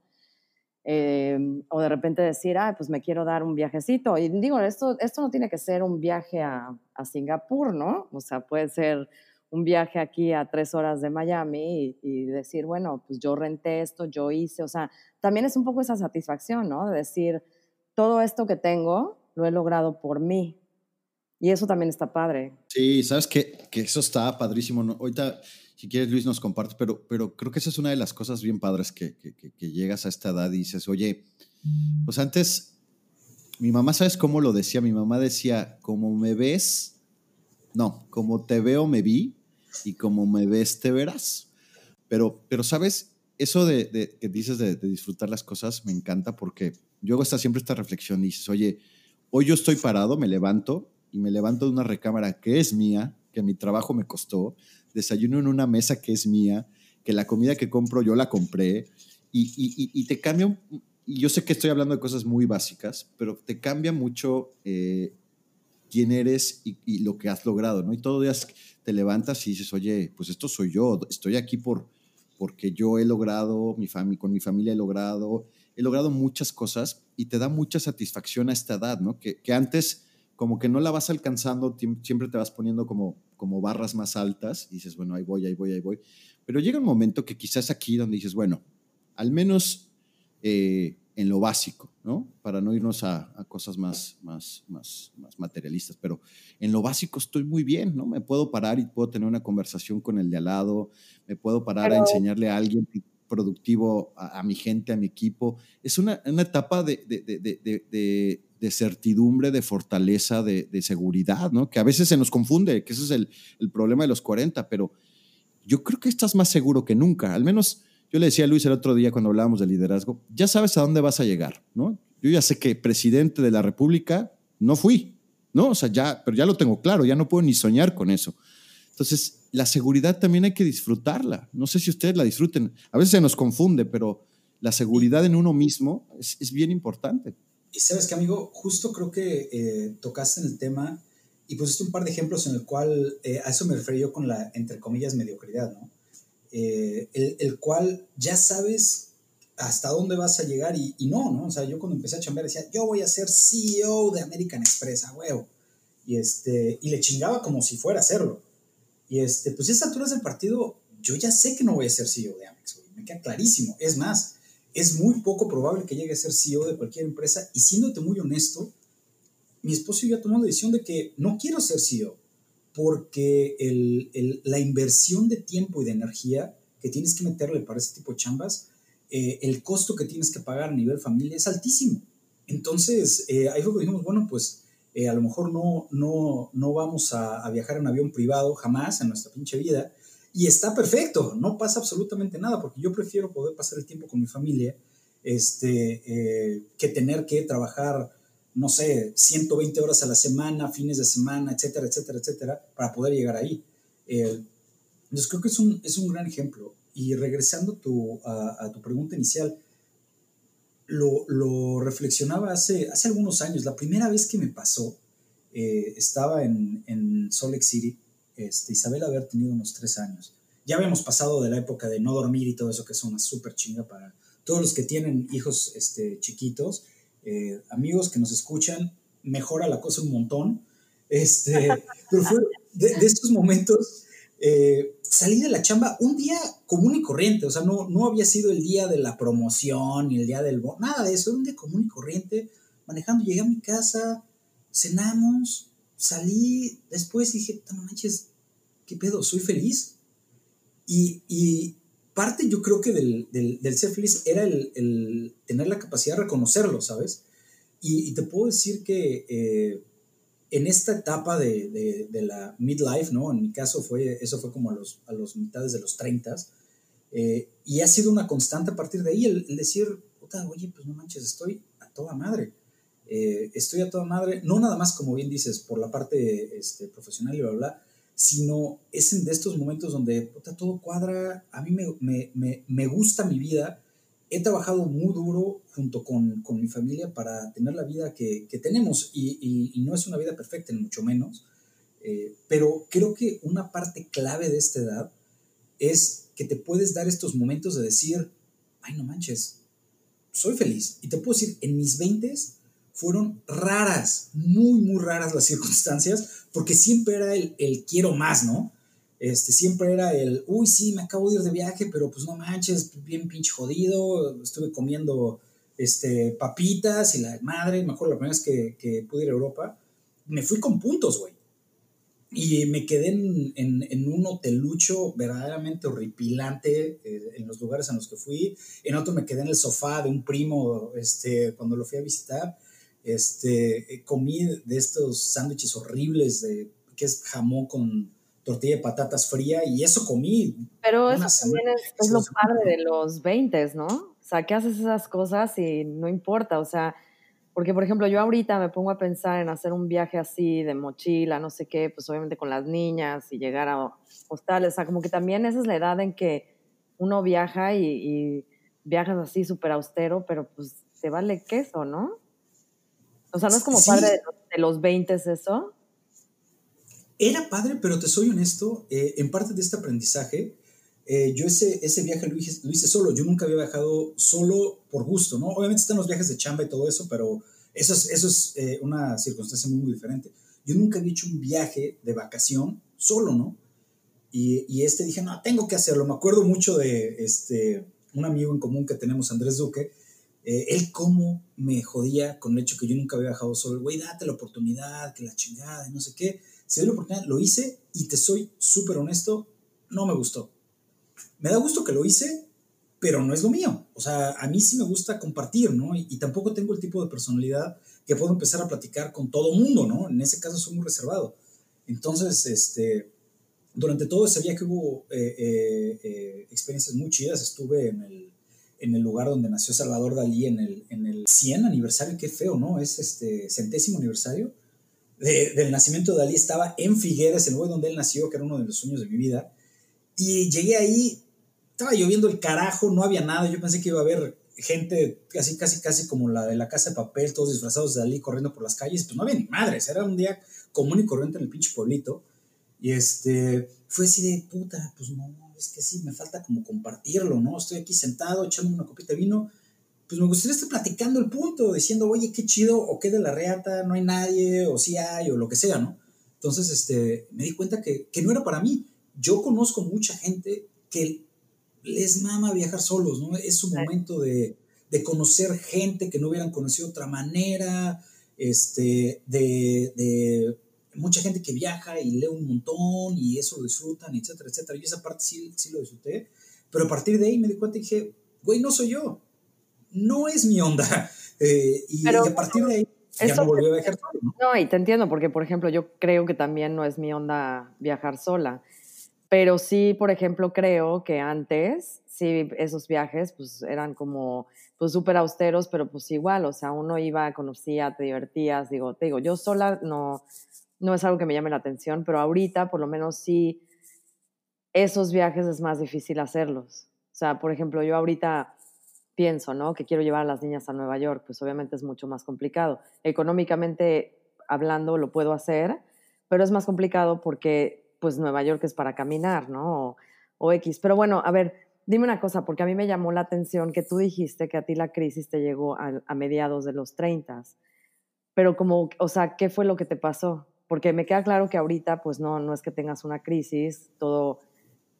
Em, o de repente decir, ah, pues me quiero dar un viajecito. Y digo, esto, esto no tiene que ser un viaje a, a Singapur, ¿no? O sea, puede ser un viaje aquí a tres horas de Miami y, y, decir, bueno, pues yo renté esto, yo hice, o sea, también es un poco esa satisfacción, ¿no? De decir, todo esto que tengo lo he logrado por mí. Y eso también está padre. Sí, sabes que, que eso está padrísimo. Ahorita si quieres, Luis, nos comparte, pero, pero creo que esa es una de las cosas bien padres que, que, llegas a esta edad y dices, oye, pues antes, mi mamá, ¿sabes cómo lo decía? Mi mamá decía, como me ves, no, como te veo, me vi, y como me ves, te verás. Pero, pero ¿sabes? Eso de, que dices de, disfrutar las cosas me encanta porque yo hago siempre esta reflexión y dices, oye, hoy yo estoy parado, me levanto y me levanto de una recámara que es mía, que mi trabajo me costó, desayuno en una mesa que es mía, que la comida que compro yo la compré y, y, te cambia, y yo sé que estoy hablando de cosas muy básicas, pero te cambia mucho eh, quién eres y, lo que has logrado, ¿no? Y todos los días te levantas y dices, oye, pues esto soy yo, estoy aquí por, porque yo he logrado, mi con mi familia he logrado, he logrado muchas cosas y te da mucha satisfacción a esta edad, ¿no? Que antes como que no la vas alcanzando, siempre te vas poniendo como, como barras más altas y dices, bueno, ahí voy, ahí voy, ahí voy. Pero llega un momento que quizás aquí donde dices, bueno, al menos eh, en lo básico, ¿no? Para no irnos a, cosas más, más, más, más, materialistas, pero en lo básico estoy muy bien, ¿no? Me puedo parar y puedo tener una conversación con el de al lado, me puedo parar a enseñarle a alguien productivo, a, mi gente, a mi equipo. Es una, una etapa de, de, de, de, certidumbre, de fortaleza, de, seguridad, ¿no? Que a veces se nos confunde, que ese es el, problema de los 40, pero yo creo que estás más seguro que nunca, al menos yo le decía a Luis el otro día cuando hablábamos de liderazgo, ya sabes a dónde vas a llegar, ¿no? Yo ya sé que presidente de la República no fui, ¿no? O sea, ya, pero ya lo tengo claro, ya no puedo ni soñar con eso. Entonces, la seguridad también hay que disfrutarla. No sé si ustedes la disfruten. A veces se nos confunde, pero la seguridad en uno mismo es, bien importante. Y sabes que, amigo, justo creo que eh, tocaste en el tema y pusiste un par de ejemplos en el cual eh, a eso me referí yo con la, entre comillas, mediocridad, ¿no? Eh, el, cual ya sabes hasta dónde vas a llegar y, no, ¿no? O sea, yo cuando empecé a chambear decía, yo voy a ser CEO de American Express, a huevo. Y, este, y le chingaba como si fuera a hacerlo. Y este, pues a estas alturas del partido, yo ya sé que no voy a ser CEO de Amex, me queda clarísimo. Es más, es muy poco probable que llegue a ser CEO de cualquier empresa y siéndote muy honesto, mi esposo y yo tomamos la decisión de que no quiero ser CEO porque el, la inversión de tiempo y de energía que tienes que meterle para ese tipo de chambas, eh, el costo que tienes que pagar a nivel familia es altísimo. Entonces, eh, ahí fue que dijimos, bueno, pues eh, a lo mejor no, no, no vamos a, viajar en avión privado jamás en nuestra pinche vida. Y está perfecto, no pasa absolutamente nada, porque yo prefiero poder pasar el tiempo con mi familia este, que tener que trabajar no sé, 120 horas a la semana, fines de semana, etcétera, etcétera, etcétera, para poder llegar ahí. Eh, entonces creo que es un, es un gran ejemplo. Y regresando tu, a, tu pregunta inicial, lo, lo, reflexionaba hace, hace algunos años. La primera vez que me pasó, eh, estaba en, en Salt Lake City, este, Isabel haber tenido unos tres años. Ya habíamos pasado de la época de no dormir y todo eso, que es una súper chinga para todos los que tienen hijos este, chiquitos. Eh, amigos que nos escuchan, mejora la cosa un montón. Este, pero fue de, estos momentos, eh, salí de la chamba un día común y corriente, o sea, no, no había sido el día de la promoción ni el día del... Nada de eso, era un día común y corriente, manejando, llegué a mi casa, cenamos, salí, después dije, no manches, ¿qué pedo? ¿Soy feliz? Y, y, parte yo creo que del, del, ser feliz era el, tener la capacidad de reconocerlo, ¿sabes? Y, te puedo decir que eh, en esta etapa de, de, la midlife, ¿no? En mi caso fue, eso fue como a los, a los mitades de los 30, eh, y ha sido una constante a partir de ahí el, decir, oye, pues no manches, estoy a toda madre. Eh, estoy a toda madre, no nada más como bien dices, por la parte este, profesional y bla, bla, bla, sino es en de estos momentos donde todo cuadra, a mí me, me, me, gusta mi vida, he trabajado muy duro junto con, con mi familia para tener la vida que, que tenemos. Y, y, no es una vida perfecta, ni mucho menos, eh, pero creo que una parte clave de esta edad es que te puedes dar estos momentos de decir, ay no manches, soy feliz. Y te puedo decir, en mis 20 fueron raras, muy, muy raras las circunstancias, porque siempre era el, el, quiero más, ¿no? Este, siempre era el, uy, sí, me acabo de ir de viaje, pero pues no manches, bien pinche jodido, estuve comiendo este, papitas y la madre, mejor la primera vez que, que pude ir a Europa, me fui con puntos, güey. y me quedé en, en, un hotelucho verdaderamente horripilante eh, en los lugares en los que fui. En otro me quedé en el sofá de un primo este, cuando lo fui a visitar. Este, eh, comí de estos sándwiches horribles de que es jamón con tortilla de patatas fría y eso comí. Pero eso también es, lo padre de los 20, ¿no? O sea, que haces esas cosas y no importa, o sea, porque, por ejemplo, yo ahorita me pongo a pensar en hacer un viaje así de mochila, no sé qué, pues obviamente con las niñas y llegar a hostales. O sea, como que también esa es la edad en que uno viaja y, viajas así súper austero, pero pues te vale queso, ¿no? O sea, no es como padre de los, 20 eso. Era padre, pero te soy honesto, eh, en parte de este aprendizaje, eh, yo ese, ese viaje lo hice, lo hice, solo, yo nunca había viajado solo por gusto, ¿no? Obviamente están los viajes de chamba y todo eso, pero eso es, eso es eh, una circunstancia muy, muy diferente. Yo nunca había hecho un viaje de vacación solo, ¿no? Y, y, este dije, no, tengo que hacerlo. Me acuerdo mucho de este, un amigo en común que tenemos, Andrés Duque, eh, él cómo me jodía con el hecho que yo nunca había viajado solo. Güey, date la oportunidad, que la chingada, no sé qué. Se dio la oportunidad, lo hice y te soy súper honesto, no me gustó me da gusto que lo hice, pero no es lo mío. O sea, a mí sí me gusta compartir, ¿no? Y, tampoco tengo el tipo de personalidad que puedo empezar a platicar con todo mundo, ¿no? En ese caso soy muy reservado. Entonces, este, durante todo ese viaje hubo eh, eh, eh, experiencias muy chidas. Estuve en el, en el, lugar donde nació Salvador Dalí, en el, en el 100 aniversario, qué feo, ¿no? Es este centésimo aniversario del nacimiento de Dalí. Estaba en Figueres, el lugar donde él nació, que era uno de los sueños de mi vida. Y llegué ahí estaba lloviendo el carajo, no había nada, yo pensé que iba a haber gente casi, casi, casi como la de la casa de papel, todos disfrazados de Dalí corriendo por las calles, pues no había ni madres, era un día común y corriente en el pinche pueblito. Y este, fue así de puta, pues no, es que sí, me falta como compartirlo, ¿no? Estoy aquí sentado echando una copita de vino, pues me gustaría estar platicando el punto, diciendo, oye, qué chido, o qué de la reata, no hay nadie, o sí hay, o lo que sea, ¿no? Entonces, este, me di cuenta que, que no era para mí. Yo conozco mucha gente que les mama viajar solos, ¿no? Es su momento de, conocer gente que no hubieran conocido de otra manera, este, de, mucha gente que viaja y lee un montón y eso lo disfrutan, etcétera, etcétera. Y esa parte sí, sí lo disfruté, pero a partir de ahí me di cuenta y dije, güey, no soy yo, no es mi onda. Eh, y, a partir de ahí ya no volví a viajar solo. ¿no? no, y te entiendo, porque por ejemplo, yo creo que también no es mi onda viajar sola. Pero sí, por ejemplo, creo que antes, sí, esos viajes pues eran como pues súper austeros, pero pues igual, o sea, uno iba, conocía, te divertías, digo, te digo, yo sola no, no es algo que me llame la atención, pero ahorita por lo menos sí, esos viajes es más difícil hacerlos. O sea, por ejemplo, yo ahorita pienso, ¿no? Que quiero llevar a las niñas a Nueva York, pues obviamente es mucho más complicado. Económicamente hablando lo puedo hacer, pero es más complicado porque pues Nueva York es para caminar, ¿no? O, X. Pero bueno, a ver, dime una cosa, porque a mí me llamó la atención que tú dijiste que a ti la crisis te llegó a, mediados de los 30. Pero como, o sea, ¿qué fue lo que te pasó? Porque me queda claro que ahorita, pues no, no es que tengas una crisis, todo,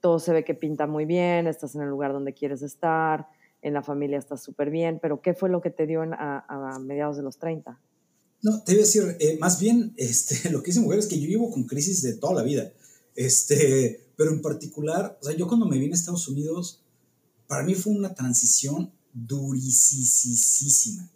todo se ve que pinta muy bien, estás en el lugar donde quieres estar, en la familia estás súper bien, pero ¿qué fue lo que te dio a, a mediados de los 30? No, te voy a decir, eh, más bien, este, lo que dice mujer es que yo llevo con crisis de toda la vida. Este, pero en particular, o sea, yo cuando me vine a Estados Unidos, para mí fue una transición durísima.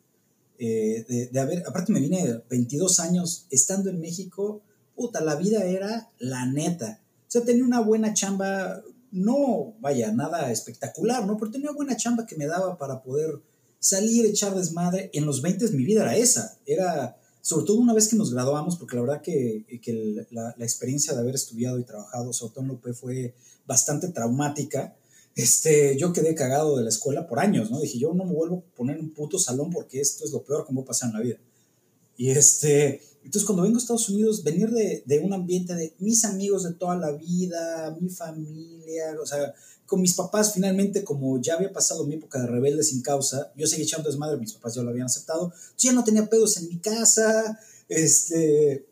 Eh, de, de, haber, aparte me vine 22 años estando en México, puta, la vida era la neta. O sea, tenía una buena chamba, no, vaya, nada espectacular, ¿no? Pero tenía buena chamba que me daba para poder salir, echar desmadre. En los 20 mi vida era esa, era sobre todo una vez que nos graduamos, porque la verdad que, que la, experiencia de haber estudiado y trabajado, sobre todo en Lupe, fue bastante traumática. Este, yo quedé cagado de la escuela por años, ¿no? Dije, yo no me vuelvo a poner en un puto salón porque esto es lo peor que me va a pasar en la vida. Y este, entonces cuando vengo a Estados Unidos, venir de, de un ambiente de mis amigos de toda la vida, mi familia, o sea, con mis papás finalmente, como ya había pasado mi época de rebelde sin causa, yo seguí echando desmadre, mis papás ya lo habían aceptado, ya no tenía pedos en mi casa, este,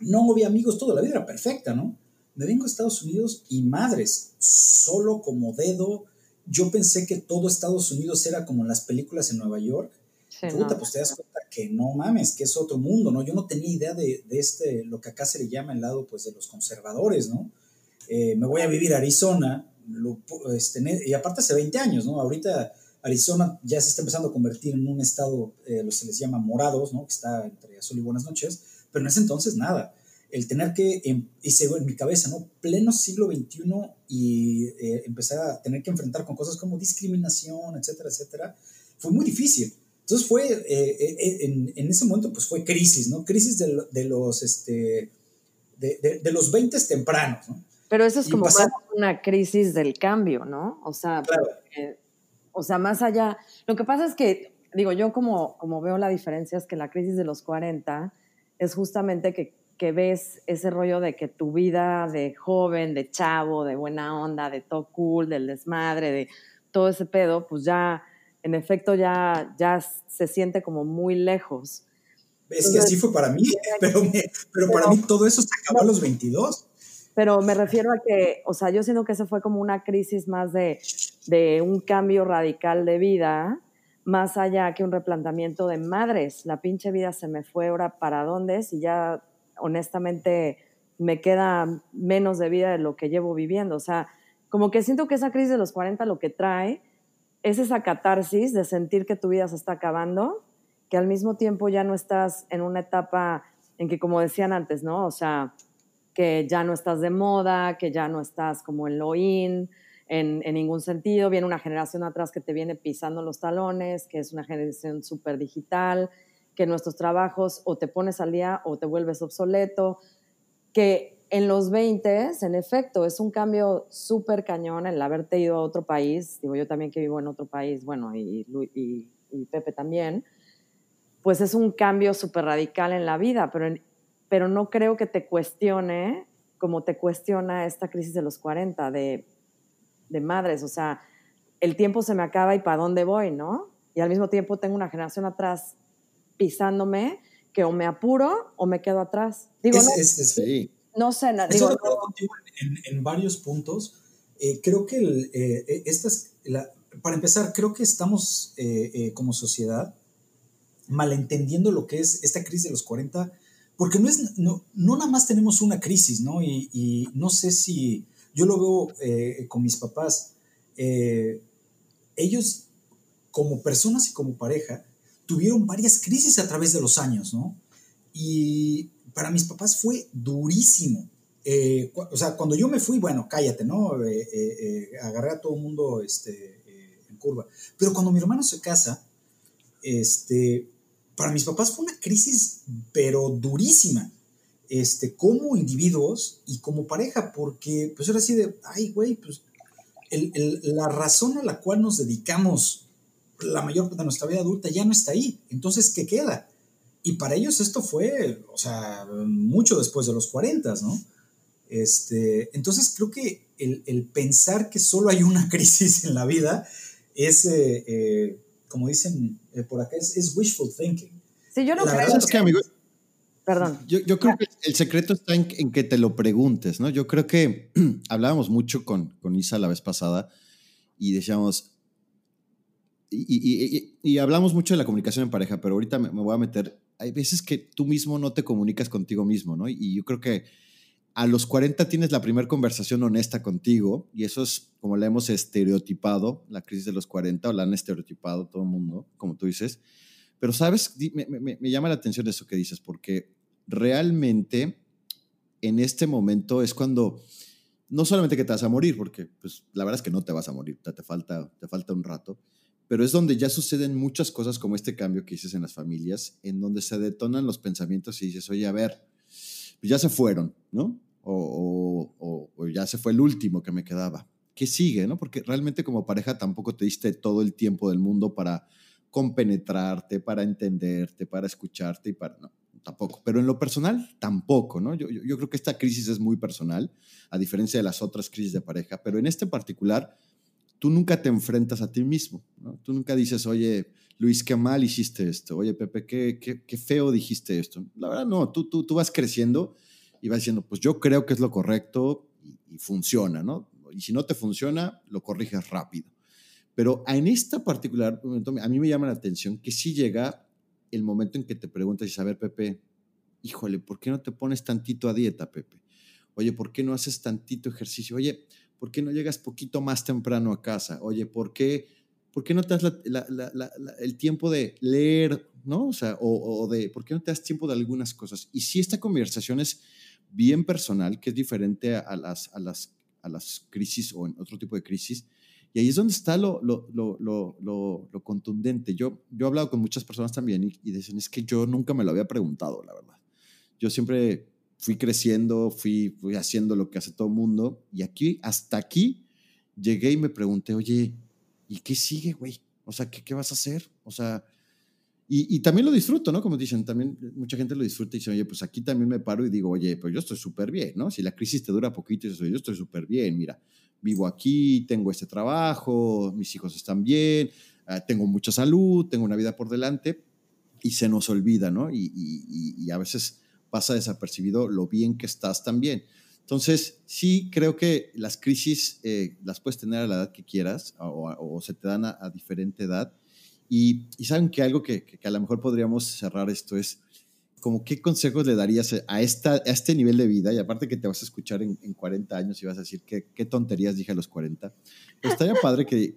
no había amigos, toda la vida era perfecta, ¿no? Me vengo a Estados Unidos y madres, solo como dedo, yo pensé que todo Estados Unidos era como en las películas en Nueva York, puta, pues te das cuenta que no mames, que es otro mundo, ¿no? Yo no tenía idea de, de este, lo que acá se le llama el lado, pues, de los conservadores, ¿no? Eh, me voy a vivir a Arizona, este, y aparte hace 20 años, ¿no? Ahorita Arizona ya se está empezando a convertir en un estado, eh, lo se les llama morados, ¿no? Que está entre azul y buenas noches, pero en ese entonces nada. El tener que, em, y se en mi cabeza, ¿no? Pleno siglo XXI y eh, empezar a tener que enfrentar con cosas como discriminación, etcétera, etcétera, fue muy difícil. Entonces fue, eh, en, en, ese momento, pues fue crisis, ¿no? Crisis de, de los, este, de, de, los 20 tempranos, ¿no? Pero eso es como más una crisis del cambio, ¿no? O sea, o sea, más allá, lo que pasa es que, digo, yo como, como veo la diferencia es que la crisis de los 40 es justamente que, que ves ese rollo de que tu vida de joven, de chavo, de buena onda, de todo cool, del desmadre, de todo ese pedo, pues ya, en efecto, ya, ya se siente como muy lejos. Es que así fue para mí, pero, pero, para mí todo eso se acabó a los 22 pero me refiero a que, o sea, yo siento que eso fue como una crisis más de, de un cambio radical de vida, más allá que un replanteamiento de madres. La pinche vida se me fue, ahora para dónde, si ya honestamente me queda menos de vida de lo que llevo viviendo. O sea, como que siento que esa crisis de los 40 lo que trae es esa catarsis de sentir que tu vida se está acabando, que al mismo tiempo ya no estás en una etapa en que, como decían antes, ¿no? O sea, que ya no estás de moda, que ya no estás como en lo in, en, ningún sentido. Viene una generación atrás que te viene pisando los talones, que es una generación súper digital, que nuestros trabajos o te pones al día o te vuelves obsoleto, que en los 20, en efecto, es un cambio súper cañón el haberte ido a otro país. Digo, yo también que vivo en otro país, bueno, y, Pepe también, pues es un cambio súper radical en la vida, pero pero no creo que te cuestione como te cuestiona esta crisis de los 40, de, de madres, o sea, el tiempo se me acaba y para dónde voy, ¿no? Y al mismo tiempo tengo una generación atrás pisándome que o me apuro o me quedo atrás. Digo, no, sí. no sé, digo, en, en, varios puntos. Eh, creo que el, eh, la, para empezar, creo que estamos eh, como sociedad malentendiendo lo que es esta crisis de los 40 porque no es, no, no nada más tenemos una crisis, ¿no? Y, no sé si, yo lo veo eh, con mis papás, eh, ellos como personas y como pareja tuvieron varias crisis a través de los años, ¿no? Y para mis papás fue durísimo. Eh, o sea, cuando yo me fui, bueno, cállate, ¿no? agarré a todo el mundo este, en curva. Pero cuando mi hermano se casa, este, para mis papás fue una crisis, pero durísima, este, como individuos y como pareja, porque pues era así de, ay, güey, pues la razón a la cual nos dedicamos la mayor parte de nuestra vida adulta ya no está ahí, entonces, ¿qué queda? Y para ellos esto fue, o sea, mucho después de los 40, ¿no? Este, entonces creo que el, pensar que solo hay una crisis en la vida es, eh, eh, como dicen eh, por acá, es, wishful thinking. Sí, yo no creo. Es que, amigo, Perdón. Yo, yo creo que el secreto está en, en, que te lo preguntes, ¿no? Yo creo que hablábamos mucho con, con Isa la vez pasada y decíamos, y, y, y, hablamos mucho de la comunicación en pareja, pero ahorita me, me, voy a meter, hay veces que tú mismo no te comunicas contigo mismo, ¿no? Y yo creo que a los 40 tienes la primera conversación honesta contigo y eso es como la hemos estereotipado, la crisis de los 40, o la han estereotipado todo el mundo, como tú dices. Pero, ¿sabes? Me, llama la atención eso que dices, porque realmente en este momento es cuando no solamente que te vas a morir, porque pues, la verdad es que no te vas a morir, te, te, falta, te falta un rato, pero es donde ya suceden muchas cosas como este cambio que dices en las familias, en donde se detonan los pensamientos y dices, oye, a ver, pues ya se fueron, ¿no? o, ya se fue el último que me quedaba. ¿Qué sigue? ¿no? Porque realmente como pareja tampoco te diste todo el tiempo del mundo para compenetrarte, para entenderte, para escucharte y para... No, tampoco. Pero en lo personal, tampoco, ¿no? Yo, yo, creo que esta crisis es muy personal, a diferencia de las otras crisis de pareja, pero en este particular, tú nunca te enfrentas a ti mismo, ¿no? Tú nunca dices, oye, Luis, qué mal hiciste esto, oye, Pepe, qué, qué, qué feo dijiste esto. La verdad, no, tú, tú, tú vas creciendo y va diciendo, pues yo creo que es lo correcto y, funciona, ¿no? Y si no te funciona, lo corriges rápido. Pero en esta particular momento, a mí me llama la atención que sí llega el momento en que te preguntas, y saber, Pepe, híjole, ¿por qué no te pones tantito a dieta, Pepe? Oye, ¿por qué no haces tantito ejercicio? Oye, ¿por qué no llegas poquito más temprano a casa? Oye, ¿por qué, por qué no te das el tiempo de leer, ¿no? O sea, o, de, ¿por qué no te das tiempo de algunas cosas? Y si esta conversación es bien personal, que es diferente a las, a las, a las crisis o en otro tipo de crisis, y ahí es donde está lo, lo, lo, lo, contundente. Yo, yo he hablado con muchas personas también y, y, dicen, es que yo nunca me lo había preguntado, la verdad. Yo siempre fui creciendo, fui, fui haciendo lo que hace todo mundo y aquí, hasta aquí, llegué y me pregunté, oye, ¿y qué sigue, güey? O sea, ¿qué, ¿qué vas a hacer? O sea, y, y, también lo disfruto, ¿no? Como dicen, también mucha gente lo disfruta y dice, oye, pues aquí también me paro y digo, oye, pues yo estoy súper bien, ¿no? Si la crisis te dura poquito, yo estoy súper bien, mira, vivo aquí, tengo este trabajo, mis hijos están bien, ah, tengo mucha salud, tengo una vida por delante y se nos olvida, ¿no? Y, y, a veces pasa desapercibido lo bien que estás también. Entonces, sí creo que las crisis eh, las puedes tener a la edad que quieras o, se te dan a, diferente edad. Y, saben que algo que, que, a lo mejor podríamos cerrar esto es, como qué consejos le darías a, esta, a este nivel de vida, y aparte que te vas a escuchar en, 40 años y vas a decir qué, qué, tonterías dije a los 40, pues estaría padre que,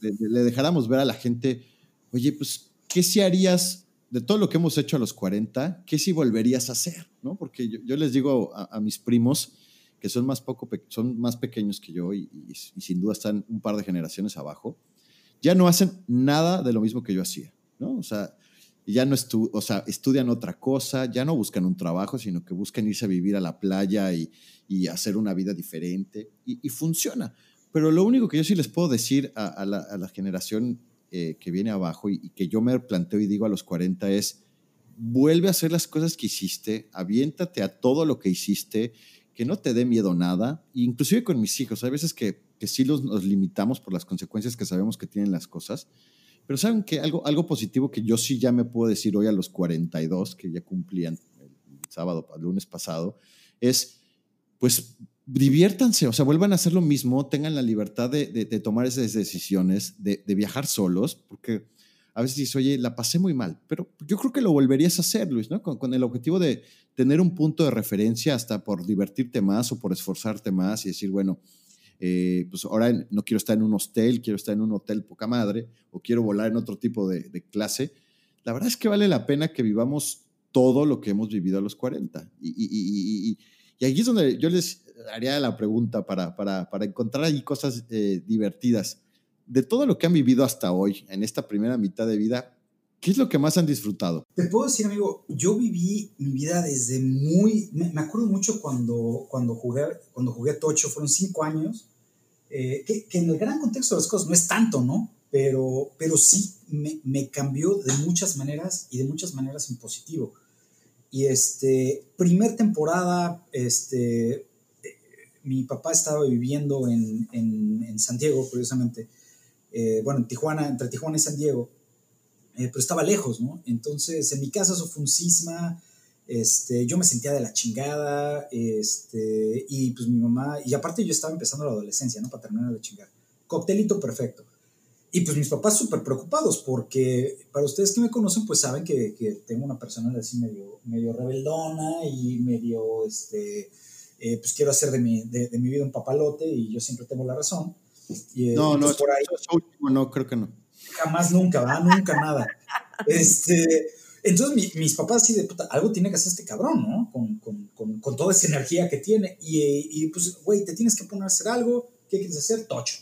le, dejáramos ver a la gente, oye, pues, ¿qué si harías de todo lo que hemos hecho a los 40? ¿Qué si volverías a hacer? ¿no? Porque yo, les digo a, mis primos, que son más, poco, son más pequeños que yo y, sin duda están un par de generaciones abajo, ya no hacen nada de lo mismo que yo hacía, ¿no? O sea, ya no estu o sea, estudian otra cosa, ya no buscan un trabajo, sino que buscan irse a vivir a la playa y, hacer una vida diferente y, funciona. Pero lo único que yo sí les puedo decir a la, generación eh, que viene abajo y, que yo me planteo y digo a los 40 es, vuelve a hacer las cosas que hiciste, aviéntate a todo lo que hiciste, que no te dé miedo nada, inclusive con mis hijos, hay veces que, que sí los, nos limitamos por las consecuencias que sabemos que tienen las cosas, pero saben que algo, algo positivo que yo sí ya me puedo decir hoy a los 42, que ya cumplían el sábado, el lunes pasado, es pues diviértanse, o sea, vuelvan a hacer lo mismo, tengan la libertad de, tomar esas decisiones, de, viajar solos, porque a veces dices, oye, la pasé muy mal, pero yo creo que lo volverías a hacer, Luis, ¿no? Con, el objetivo de tener un punto de referencia hasta por divertirte más o por esforzarte más y decir, bueno, eh, pues ahora no quiero estar en un hostel, quiero estar en un hotel poca madre, o quiero volar en otro tipo de, clase. La verdad es que vale la pena que vivamos todo lo que hemos vivido a los 40. Y, y, aquí es donde yo les haría la pregunta para, para, para encontrar ahí cosas eh, divertidas. De todo lo que han vivido hasta hoy, en esta primera mitad de vida, ¿Qué es lo que más han disfrutado? Te puedo decir, amigo, yo viví mi vida desde muy... Me, acuerdo mucho cuando, cuando, jugué, cuando jugué Tocho, fueron cinco años, eh, que, en el gran contexto de las cosas no es tanto, ¿no? Pero, pero sí me, me, cambió de muchas maneras y de muchas maneras en positivo. Y este, primer temporada, este, eh, mi papá estaba viviendo en, en, en San Diego, curiosamente, eh, bueno, en Tijuana, entre Tijuana y San Diego, eh, pero estaba lejos, ¿no? Entonces, en mi casa eso fue un cisma, este, yo me sentía de la chingada, este, y pues mi mamá, y aparte yo estaba empezando la adolescencia, ¿no? Para terminar de chingar. Coctelito perfecto. Y pues mis papás súper preocupados, porque para ustedes que me conocen, pues saben que, que tengo una personalidad así medio, medio rebeldona y medio, este, eh, pues quiero hacer de mi, de, mi vida un papalote y yo siempre tengo la razón. Y, eh, no, no, por ahí, no, creo que no jamás nunca, va, nunca nada. Este, entonces mis papás así de puta, algo tiene que hacer este cabrón, ¿no? Con, con, con, toda esa energía que tiene. Y, y pues, güey, te tienes que poner a hacer algo. ¿Qué quieres hacer? Tocho.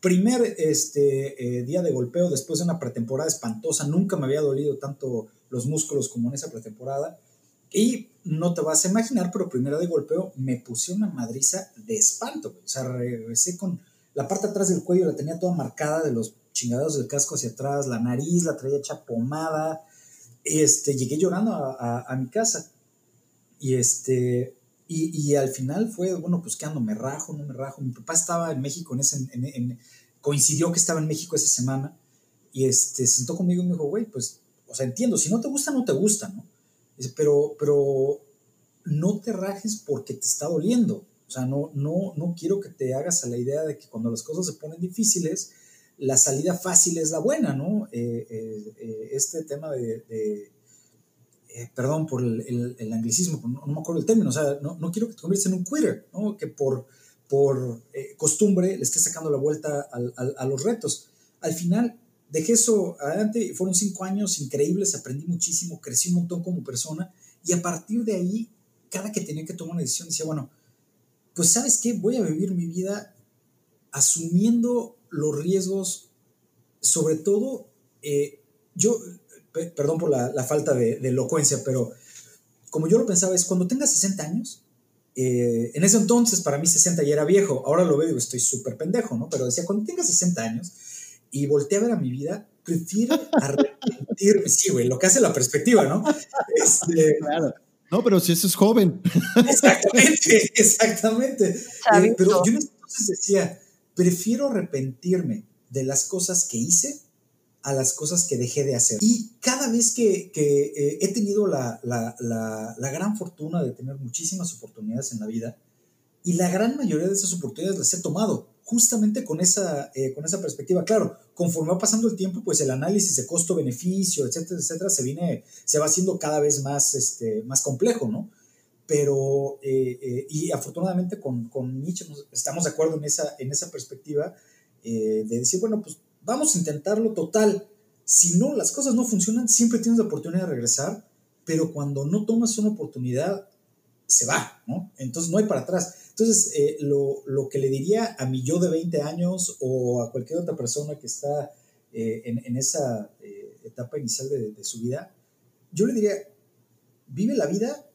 Primer este, eh, día de golpeo después de una pretemporada espantosa. Nunca me había dolido tanto los músculos como en esa pretemporada. Y no te vas a imaginar, pero primera de golpeo me puse una madriza de espanto. O sea, regresé con la parte atrás del cuello, la tenía toda marcada de los chingados del casco hacia atrás, la nariz la traía hecha pomada. Este, llegué llorando a, a, mi casa. Y este, y, al final fue, bueno, pues qué ando, me rajo, no me rajo. Mi papá estaba en México en ese, coincidió que estaba en México esa semana y este, se sentó conmigo y me dijo, güey, pues, o sea, entiendo, si no te gusta, no te gusta, ¿no? Dice, pero, pero no te rajes porque te está doliendo. O sea, no, no, no quiero que te hagas a la idea de que cuando las cosas se ponen difíciles, la salida fácil es la buena, ¿no? este tema de eh, perdón por el, el, anglicismo, no, me acuerdo el término, o sea, no, no, quiero que te conviertas en un quitter, ¿no? que por, por eh, costumbre le estés sacando la vuelta al, a los retos. Al final, dejé eso adelante, fueron cinco años increíbles, aprendí muchísimo, crecí un montón como persona y a partir de ahí, cada que tenía que tomar una decisión, decía, bueno, pues sabes qué, voy a vivir mi vida asumiendo los riesgos, sobre todo, eh, yo perdón por la, falta de, elocuencia, pero como yo lo pensaba, es cuando tenga 60 años, eh, en ese entonces para mí 60 ya era viejo, ahora lo veo y digo, estoy súper pendejo, ¿no? Pero decía, cuando tenga 60 años y volteé a ver a mi vida, prefiero arrepentirme, sí, güey, lo que hace la perspectiva, ¿no? Este, claro. No, pero si eso es joven. Exactamente, exactamente. Eh, pero yo entonces decía, prefiero arrepentirme de las cosas que hice a las cosas que dejé de hacer. Y cada vez que, eh, he tenido la, gran fortuna de tener muchísimas oportunidades en la vida, y la gran mayoría de esas oportunidades las he tomado justamente con esa, eh, con esa perspectiva. Claro, conforme va pasando el tiempo, pues el análisis de costo-beneficio, etcétera, etcétera, se, viene, se va haciendo cada vez más, este, más complejo, ¿no? Pero, eh, y afortunadamente con, con Nietzsche estamos de acuerdo en esa, en esa perspectiva de decir, bueno, pues vamos a intentarlo total. Si no, las cosas no funcionan, siempre tienes la oportunidad de regresar, pero cuando no tomas una oportunidad, se va, ¿no? Entonces no hay para atrás. Entonces, eh, lo, que le diría a mi yo de 20 años o a cualquier otra persona que está eh, en, esa eh, etapa inicial de, de, su vida, yo le diría, vive la vida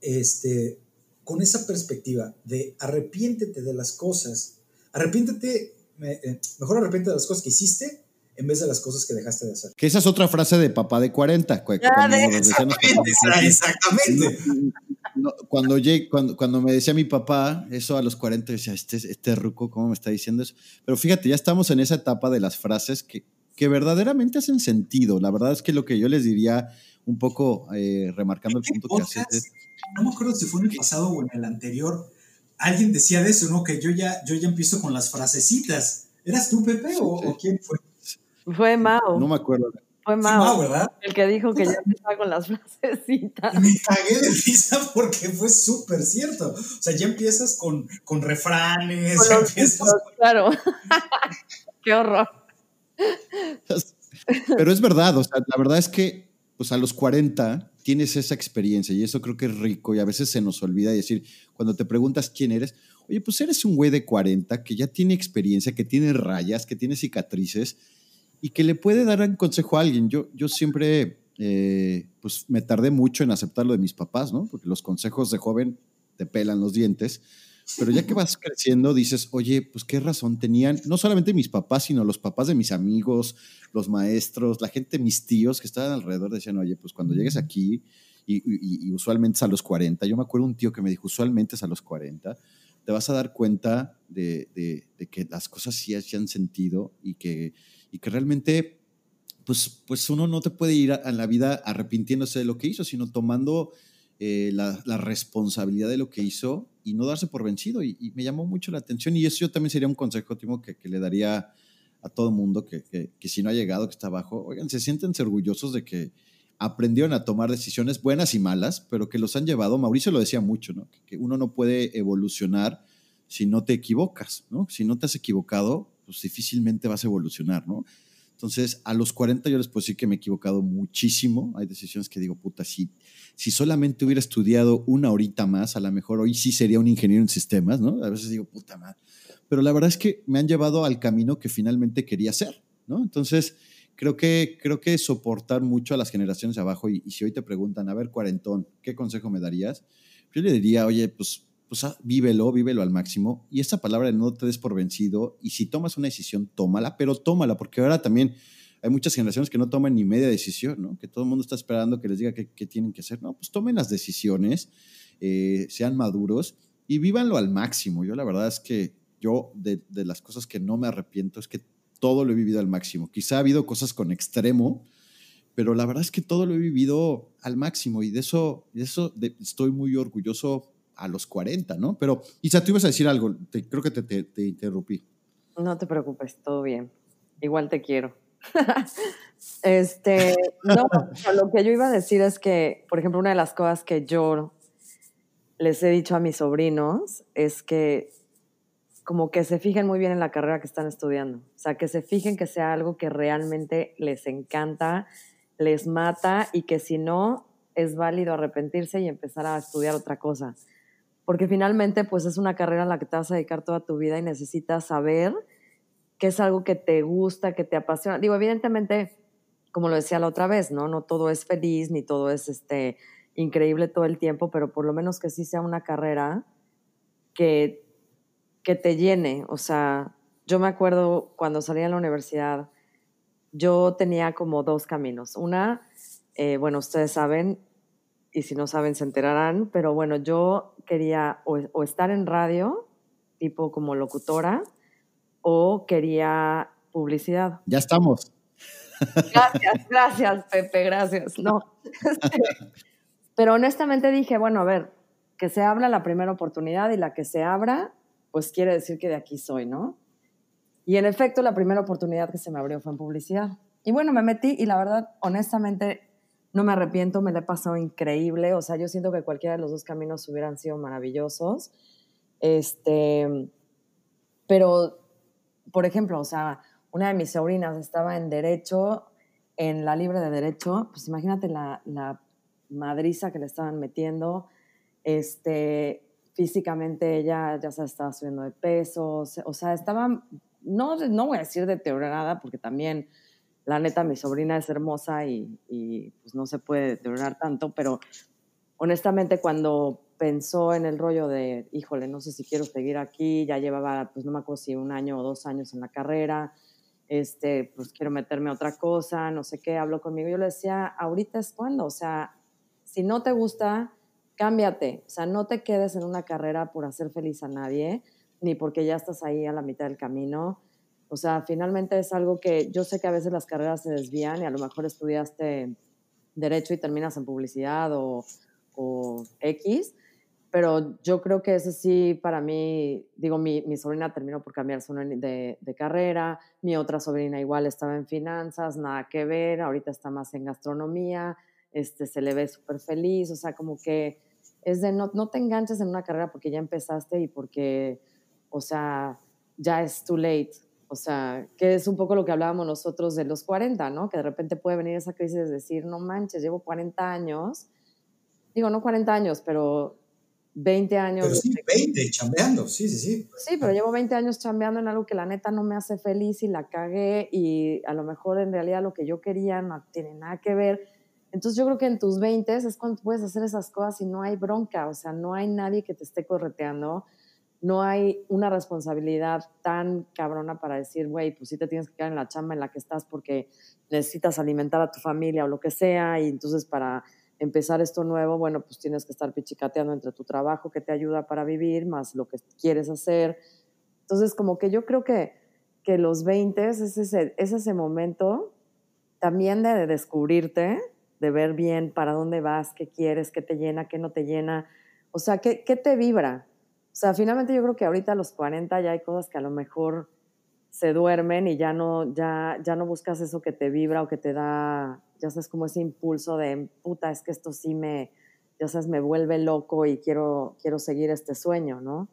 este, con esa perspectiva de arrepiéntete de las cosas, arrepiéntete eh, mejor arrepiente de las cosas que hiciste en vez de las cosas que dejaste de hacer. Que esa es otra frase de papá de 40. exactamente, cuando, cuando, cuando, me decía mi papá eso a los 40, decía, este, este ruco, ¿cómo me está diciendo eso? Pero fíjate, ya estamos en esa etapa de las frases que, que verdaderamente hacen sentido. La verdad es que lo que yo les diría, un poco eh, remarcando el punto que haces. No me acuerdo si fue en el pasado o en el anterior, alguien decía de eso, ¿no? Que yo ya, yo ya empiezo con las frasecitas. ¿Eras tú, Pepe, o, quién fue? Fue Mao. No me acuerdo. Fue Mao, ¿verdad? El que dijo que ya empezaba con las frasecitas. Me cagué de risa porque fue súper cierto. O sea, ya empiezas con, con refranes. ya empiezas Claro. Qué horror. Pero es verdad, o sea, la verdad es que pues a los 40 tienes esa experiencia y eso creo que es rico y a veces se nos olvida decir, cuando te preguntas quién eres, oye, pues eres un güey de 40 que ya tiene experiencia, que tiene rayas, que tiene cicatrices y que le puede dar un consejo a alguien. Yo, yo siempre, eh, pues me tardé mucho en aceptar lo de mis papás, ¿no? Porque los consejos de joven te pelan los dientes. Pero ya que vas creciendo, dices, oye, pues qué razón tenían, no solamente mis papás, sino los papás de mis amigos, los maestros, la gente, mis tíos que estaban alrededor, decían, oye, pues cuando llegues aquí, y, usualmente es a los 40, yo me acuerdo un tío que me dijo, usualmente es a los 40, te vas a dar cuenta de, que las cosas sí han sentido y que, y que realmente, pues, pues uno no te puede ir a la vida arrepintiéndose de lo que hizo, sino tomando eh, la, responsabilidad de lo que hizo y no darse por vencido. Y, me llamó mucho la atención y eso yo también sería un consejo, Timo, que, que le daría a todo mundo que, que, si no ha llegado, que está abajo, oigan, se sienten orgullosos de que aprendieron a tomar decisiones buenas y malas, pero que los han llevado, Mauricio lo decía mucho, ¿no? que uno no puede evolucionar si no te equivocas, ¿no? Si no te has equivocado, pues difícilmente vas a evolucionar, ¿no? Entonces, a los 40 yo les puedo decir que me he equivocado muchísimo. Hay decisiones que digo, puta, si, si solamente hubiera estudiado una horita más, a lo mejor hoy sí sería un ingeniero en sistemas, ¿no? A veces digo, puta madre. Pero la verdad es que me han llevado al camino que finalmente quería ser, ¿no? Entonces, creo que, creo que soportar mucho a las generaciones de abajo y, y si hoy te preguntan, a ver, cuarentón, ¿qué consejo me darías? Yo le diría, oye, pues pues vívelo, vívelo al máximo. Y esta palabra no te des por vencido, y si tomas una decisión, tómala, pero tómala, porque ahora también hay muchas generaciones que no toman ni media decisión, ¿no? Que todo el mundo está esperando que les diga qué, tienen que hacer. No, pues tomen las decisiones, eh, sean maduros y vívanlo al máximo. Yo la verdad es que yo de, las cosas que no me arrepiento es que todo lo he vivido al máximo. Quizá ha habido cosas con extremo, pero la verdad es que todo lo he vivido al máximo y de eso, de eso estoy muy orgulloso a los 40, ¿no? Pero, Isa, tú ibas a decir algo, creo que te, te, interrumpí. No te preocupes, todo bien. igual te quiero. este, no, lo que yo iba a decir es que, por ejemplo, una de las cosas que yo les he dicho a mis sobrinos es que como que se fijen muy bien en la carrera que están estudiando. O sea, que se fijen que sea algo que realmente les encanta, les mata y que si no, es válido arrepentirse y empezar a estudiar otra cosa. Porque finalmente, pues es una carrera en la que te vas a dedicar toda tu vida y necesitas saber que es algo que te gusta, que te apasiona. Digo, evidentemente, como lo decía la otra vez, ¿no? No todo es feliz ni todo es este, increíble todo el tiempo, pero por lo menos que sí sea una carrera que, que te llene. O sea, yo me acuerdo cuando salí a la universidad, yo tenía como dos caminos. Una, eh, bueno, ustedes saben, y si no saben se enterarán, pero bueno, yo quería o, estar en radio, tipo como locutora, o quería publicidad. Ya estamos. Gracias, gracias, Pepe, gracias. No. Este, pero honestamente dije, bueno, a ver, que se abra la primera oportunidad y la que se abra, pues quiere decir que de aquí soy, ¿no? Y en efecto, la primera oportunidad que se me abrió fue en publicidad. Y bueno, me metí y la verdad, honestamente, no me arrepiento, me la he pasado increíble. O sea, yo siento que cualquiera de los dos caminos hubieran sido maravillosos. Este, pero, por ejemplo, o sea, una de mis sobrinas estaba en Derecho, en la Libre de Derecho. Pues imagínate la, la madriza que le estaban metiendo. Este, físicamente ella ya se estaba subiendo de peso. O sea, estaba no, no voy a decir deteriorada, porque también, la neta, mi sobrina es hermosa y, pues no se puede deteriorar tanto, pero honestamente cuando pensó en el rollo de, híjole, no sé si quiero seguir aquí, ya llevaba, pues no me acuerdo si un año o dos años en la carrera, este, pues quiero meterme a otra cosa, no sé qué, habló conmigo. Yo le decía, ahorita es cuando, o sea, si no te gusta, cámbiate, o sea, no te quedes en una carrera por hacer feliz a nadie ni porque ya estás ahí a la mitad del camino. O sea, finalmente es algo que yo sé que a veces las carreras se desvían y a lo mejor estudiaste derecho y terminas en publicidad o, o X, pero yo creo que ese sí, para mí, digo, mi, mi sobrina terminó por cambiar de, de, carrera, mi otra sobrina igual estaba en finanzas, nada que ver, ahorita está más en gastronomía, este, se le ve súper feliz, o sea, como que es de no, no te enganches en una carrera porque ya empezaste y porque o sea, ya es too late. O sea, que es un poco lo que hablábamos nosotros de los 40, ¿no? Que de repente puede venir esa crisis de decir, no manches, llevo 40 años. Digo, no 40 años, pero 20 años. Pero sí, 20 chambeando, sí, sí, sí. Sí, pero llevo 20 años chambeando en algo que la neta no me hace feliz y la cagué y a lo mejor en realidad lo que yo quería no tiene nada que ver. Entonces yo creo que en tus 20 es cuando puedes hacer esas cosas y no hay bronca, o sea, no hay nadie que te esté correteando no hay una responsabilidad tan cabrona para decir, güey, pues sí te tienes que quedar en la chamba en la que estás porque necesitas alimentar a tu familia o lo que sea, y entonces para empezar esto nuevo, bueno, pues tienes que estar pichicateando entre tu trabajo que te ayuda para vivir, más lo que quieres hacer. Entonces, como que yo creo que, que los 20 es ese, es ese momento también de descubrirte, de ver bien para dónde vas, qué quieres, qué te llena, qué no te llena. O sea, ¿qué, qué te vibra? O sea, finalmente yo creo que ahorita a los 40 ya hay cosas que a lo mejor se duermen y ya no, ya, ya no buscas eso que te vibra o que te da, ya sabes, como ese impulso de, puta, es que esto sí me, ya sabes, me vuelve loco y quiero, quiero seguir este sueño, ¿no?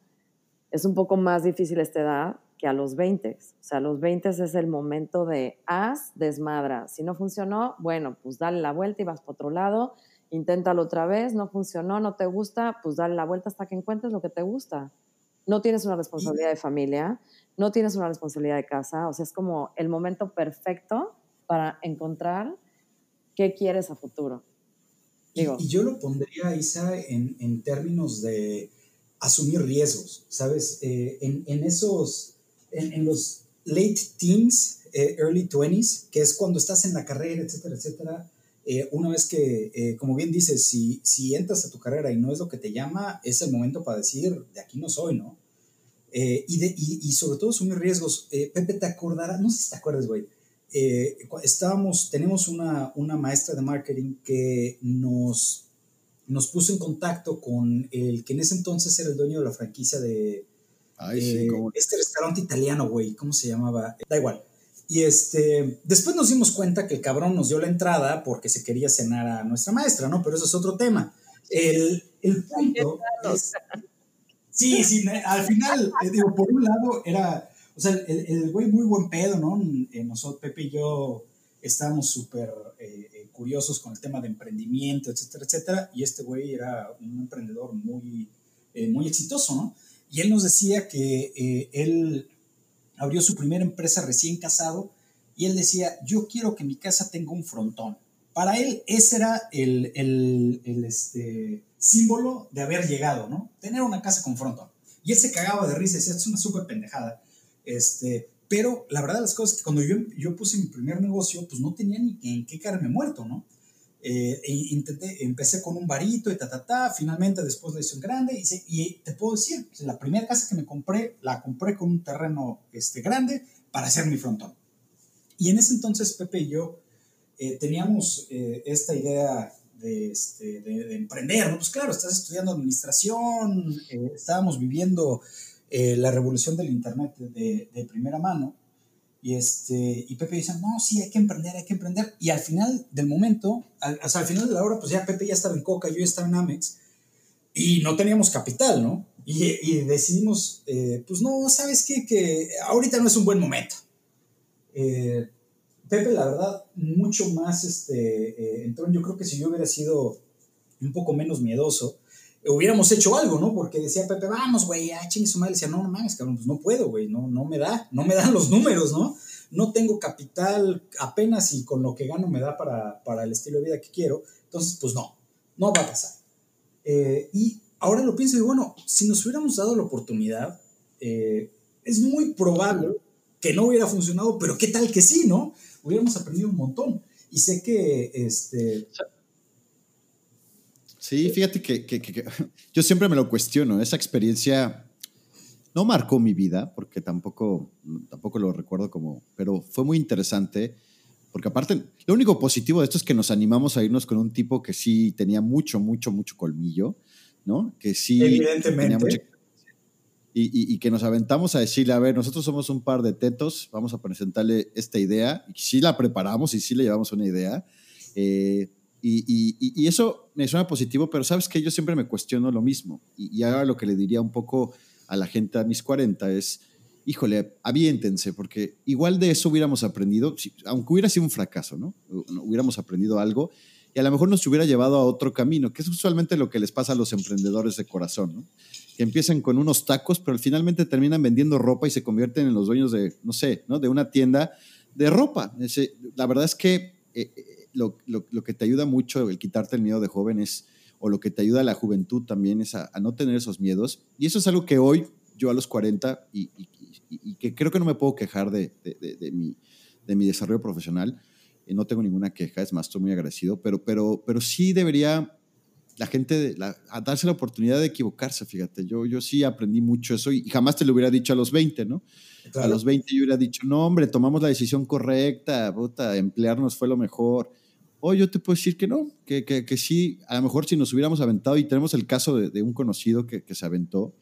Es un poco más difícil esta edad que a los 20. O sea, a los 20 es el momento de haz, desmadra. Si no funcionó, bueno, pues dale la vuelta y vas para otro lado inténtalo otra vez, no funcionó, no te gusta, pues dale la vuelta hasta que encuentres lo que te gusta. No tienes una responsabilidad de familia, no tienes una responsabilidad de casa, o sea, es como el momento perfecto para encontrar qué quieres a futuro. Digo. Y, yo lo pondría, Isa, en, en, términos de asumir riesgos, ¿sabes? Eh, en, en, esos, en, los late teens, eh, early 20s, que es cuando estás en la carrera, etcétera, etcétera, eh, una vez que, eh, como bien dices, si, si entras a tu carrera y no es lo que te llama, es el momento para decir, de aquí no soy, ¿no? Eh, y, de, y, sobre todo asumir riesgos. Pepe, ¿te acordarás? No sé si te acuerdas, güey. estábamos, tenemos una, una maestra de marketing que nos, nos puso en contacto con el que en ese entonces era el dueño de la franquicia de Ay, sí, este restaurante italiano, güey, ¿cómo se llamaba? Da igual. Y este, después nos dimos cuenta que el cabrón nos dio la entrada porque se quería cenar a nuestra maestra, ¿no? Pero eso es otro tema. El, el punto es, Sí, sí, al final, eh, digo, por un lado era, o sea, el, el güey muy buen pedo, ¿no? Eh, nosotros, Pepe y yo, estábamos súper eh, curiosos con el tema de emprendimiento, etcétera, etcétera, y este güey era un emprendedor muy, muy exitoso, ¿no? Y él nos decía que él abrió su primera empresa recién casado y él decía, yo quiero que mi casa tenga un frontón. Para él ese era el, el, este, símbolo de haber llegado, ¿no? Tener una casa con frontón. Y él se cagaba de risa, decía, es una súper pendejada. Este, pero la verdad las cosas que cuando yo, yo puse mi primer negocio, pues no tenía ni en qué caerme muerto, ¿no? Eh, e intenté, empecé con un varito y ta, ta, ta, finalmente después la un grande y, y, te puedo decir, la primera casa que me compré, la compré con un terreno este, grande para hacer mi frontón. Y en ese entonces Pepe y yo eh, teníamos eh, esta idea de, este, de, emprender, ¿no? Pues claro, estás estudiando administración, estábamos viviendo la revolución del Internet de, de primera mano y, este, y Pepe dice, no, sí, hay que emprender, hay que emprender. Y al final del momento, al, sea, al final de la hora, pues ya Pepe ya estaba en Coca, yo ya estaba en Amex, y no teníamos capital, ¿no? Y, y decidimos, eh, pues no, ¿sabes qué? Que ahorita no es un buen momento. Eh, Pepe, la verdad, mucho más este, eh, yo creo que si yo hubiera sido un poco menos miedoso, hubiéramos hecho algo, ¿no? Porque decía Pepe, vamos, güey, ah, chingue su madre. Decía, no, no mames, cabrón, pues no puedo, güey, no, no me da, no me dan los números, ¿no? No tengo capital apenas y con lo que gano me da para, para el estilo de vida que quiero. Entonces, pues no, no va a pasar. Eh, y ahora lo pienso y bueno, si nos hubiéramos dado la oportunidad, eh, es muy probable que no hubiera funcionado, pero qué tal que sí, ¿no? Hubiéramos aprendido un montón. Y sé que, este, Sí, fíjate que, yo siempre me lo cuestiono. Esa experiencia no marcó mi vida, porque tampoco, tampoco lo recuerdo como, pero fue muy interesante, porque aparte, lo único positivo de esto es que nos animamos a irnos con un tipo que sí tenía mucho, mucho, mucho colmillo, ¿no? Que sí... Evidentemente. y, y, que nos aventamos a decirle, a ver, nosotros somos un par de tetos, vamos a presentarle esta idea, y sí la preparamos y sí le llevamos una idea. Eh, y, eso me suena positivo, pero sabes que yo siempre me cuestiono lo mismo. Y, ahora lo que le diría un poco a la gente a mis 40 es, híjole, aviéntense, porque igual de eso hubiéramos aprendido, aunque hubiera sido un fracaso, ¿no? Hubiéramos aprendido algo y a lo mejor nos hubiera llevado a otro camino, que es usualmente lo que les pasa a los emprendedores de corazón, ¿no? Que empiezan con unos tacos, pero finalmente terminan vendiendo ropa y se convierten en los dueños de, no sé, ¿no? De una tienda de ropa. la verdad es que... Eh, lo, lo, que te ayuda mucho el quitarte el miedo de jóvenes o lo que te ayuda a la juventud también es a, no tener esos miedos. Y eso es algo que hoy, yo a los 40, y, y, que creo que no me puedo quejar de, de, de, mi, de mi desarrollo profesional, y no tengo ninguna queja, es más, estoy muy agradecido, pero, pero, pero sí debería la gente la, a darse la oportunidad de equivocarse, fíjate, yo, yo sí aprendí mucho eso y, jamás te lo hubiera dicho a los 20, ¿no? A los 20 yo hubiera dicho, no, hombre, tomamos la decisión correcta, puta, emplearnos fue lo mejor. O yo te puedo decir que no, que, que, que, sí, a lo mejor si nos hubiéramos aventado, y tenemos el caso de, un conocido que, que se aventó,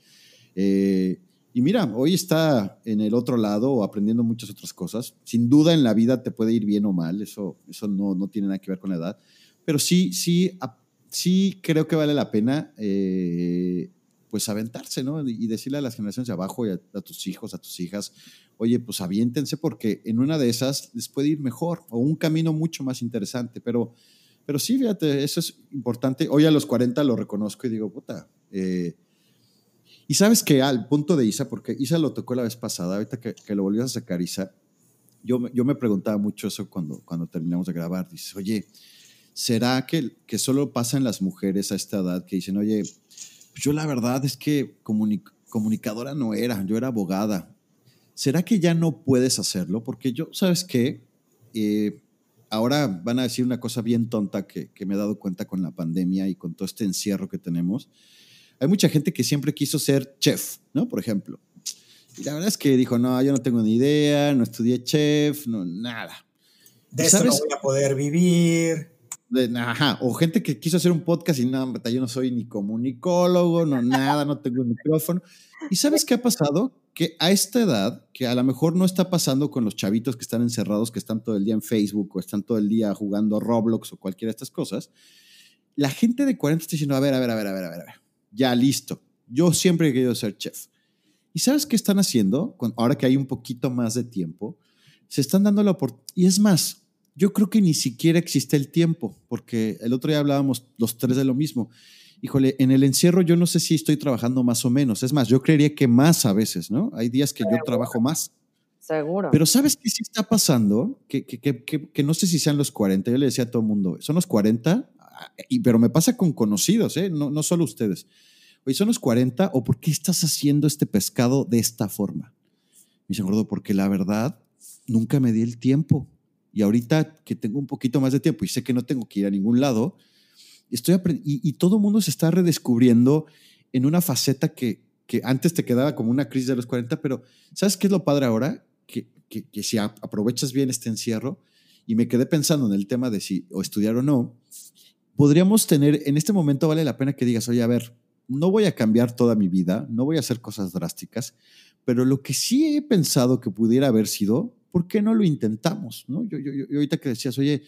eh, y mira, hoy está en el otro lado aprendiendo muchas otras cosas. Sin duda en la vida te puede ir bien o mal, eso, eso no, no tiene nada que ver con la edad, pero sí, sí, sí creo que vale la pena eh, pues aventarse, ¿no? Y decirle a las generaciones de abajo y a, tus hijos, a tus hijas, oye, pues aviéntense porque en una de esas les puede ir mejor o un camino mucho más interesante. Pero, pero sí, fíjate, eso es importante. Hoy a los 40 lo reconozco y digo, puta. Eh, y sabes que al punto de Isa, porque Isa lo tocó la vez pasada, ahorita que, que lo volvió a sacar Isa, yo, yo me preguntaba mucho eso cuando, cuando terminamos de grabar. Dices, oye, ¿será que, que solo pasan las mujeres a esta edad que dicen, oye, pues yo la verdad es que comunicadora no era, yo era abogada. ¿Será que ya no puedes hacerlo? Porque yo, ¿sabes qué? Eh, ahora van a decir una cosa bien tonta que, me he dado cuenta con la pandemia y con todo este encierro que tenemos. Hay mucha gente que siempre quiso ser chef, ¿no? Por ejemplo. Y la verdad es que dijo, no, yo no tengo ni idea, no estudié chef, no, nada. De eso no voy a poder vivir ajá, o gente que quiso hacer un podcast y no, yo no soy ni comunicólogo, no nada, no tengo un micrófono. ¿Y sabes qué ha pasado? Que a esta edad, que a lo mejor no está pasando con los chavitos que están encerrados, que están todo el día en Facebook o están todo el día jugando Roblox o cualquiera de estas cosas, la gente de 40 está diciendo, a ver, a ver, a ver, a ver, a ver, ya listo. Yo siempre he querido ser chef. ¿Y sabes qué están haciendo? Ahora que hay un poquito más de tiempo, se están dando la oportunidad. Y es más, yo creo que ni siquiera existe el tiempo, porque el otro día hablábamos los tres de lo mismo híjole, en el encierro yo no sé si estoy trabajando más o menos. Es más, yo creería que más a veces, ¿no? Hay días que yo trabajo más. Seguro. Pero ¿sabes qué sí está pasando? Que, que, que, que, no sé si sean los 40. Yo le decía a todo el mundo, son los 40, y, pero me pasa con conocidos, ¿eh? No, no solo ustedes. Oye, ¿son los 40 o por qué estás haciendo este pescado de esta forma? Me dice, gordo, porque la verdad nunca me di el tiempo. Y ahorita que tengo un poquito más de tiempo y sé que no tengo que ir a ningún lado, estoy y, y, todo el mundo se está redescubriendo en una faceta que, que, antes te quedaba como una crisis de los 40, pero ¿sabes qué es lo padre ahora? Que, que, que, si aprovechas bien este encierro, y me quedé pensando en el tema de si o estudiar o no, podríamos tener, en este momento vale la pena que digas, oye, a ver, no voy a cambiar toda mi vida, no voy a hacer cosas drásticas, pero lo que sí he pensado que pudiera haber sido, ¿por qué no lo intentamos? ¿no? Yo, yo, yo ahorita que decías, oye,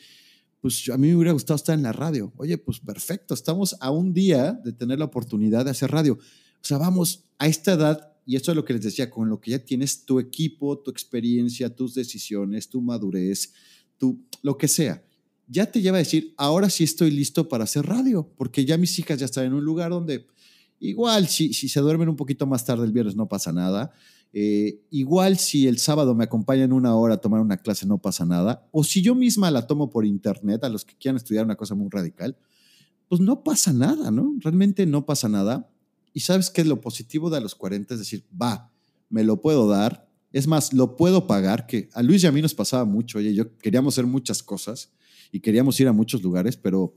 pues a mí me hubiera gustado estar en la radio. Oye, pues perfecto, estamos a un día de tener la oportunidad de hacer radio. O sea, vamos, a esta edad, y esto es lo que les decía, con lo que ya tienes tu equipo, tu experiencia, tus decisiones, tu madurez, tu, lo que sea, ya te lleva a decir, ahora sí estoy listo para hacer radio, porque ya mis hijas ya están en un lugar donde igual si, si se duermen un poquito más tarde el viernes no pasa nada eh, igual si el sábado me acompañan una hora a tomar una clase no pasa nada, o si yo misma la tomo por internet a los que quieran estudiar una cosa muy radical, pues no pasa nada, ¿no? Realmente no pasa nada. Y sabes que lo positivo de los 40 es decir, va, me lo puedo dar, es más, lo puedo pagar, que a Luis y a mí nos pasaba mucho, oye, yo queríamos hacer muchas cosas y queríamos ir a muchos lugares, pero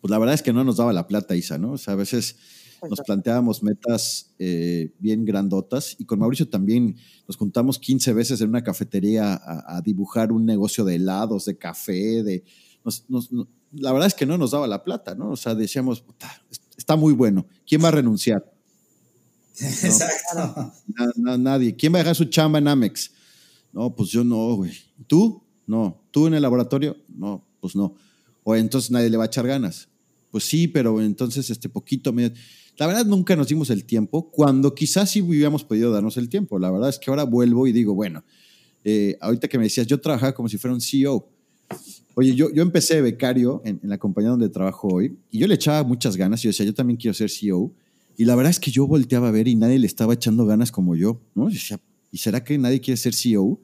pues la verdad es que no nos daba la plata, Isa, ¿no? O sea, a veces nos planteábamos metas eh, bien grandotas y con Mauricio también nos juntamos 15 veces en una cafetería a, dibujar un negocio de helados, de café, de... la verdad es que no nos daba la plata, ¿no? O sea, decíamos, está muy bueno, ¿quién va a renunciar? Exacto. nadie. ¿Quién va a dejar su chamba en Amex? No, pues yo no, güey. ¿Tú? No. ¿Tú en el laboratorio? No, pues no. O entonces nadie le va a echar ganas. Pues sí, pero entonces este poquito, la verdad nunca nos dimos el tiempo, cuando quizás sí hubiéramos podido darnos el tiempo. La verdad es que ahora vuelvo y digo, bueno, eh, ahorita que me decías, yo trabajaba como si fuera un CEO. Oye, yo, yo empecé becario en, la compañía donde trabajo hoy y yo le echaba muchas ganas y yo decía, yo también quiero ser CEO. Y la verdad es que yo volteaba a ver y nadie le estaba echando ganas como yo, ¿no? Y decía, ¿y será que nadie quiere ser CEO?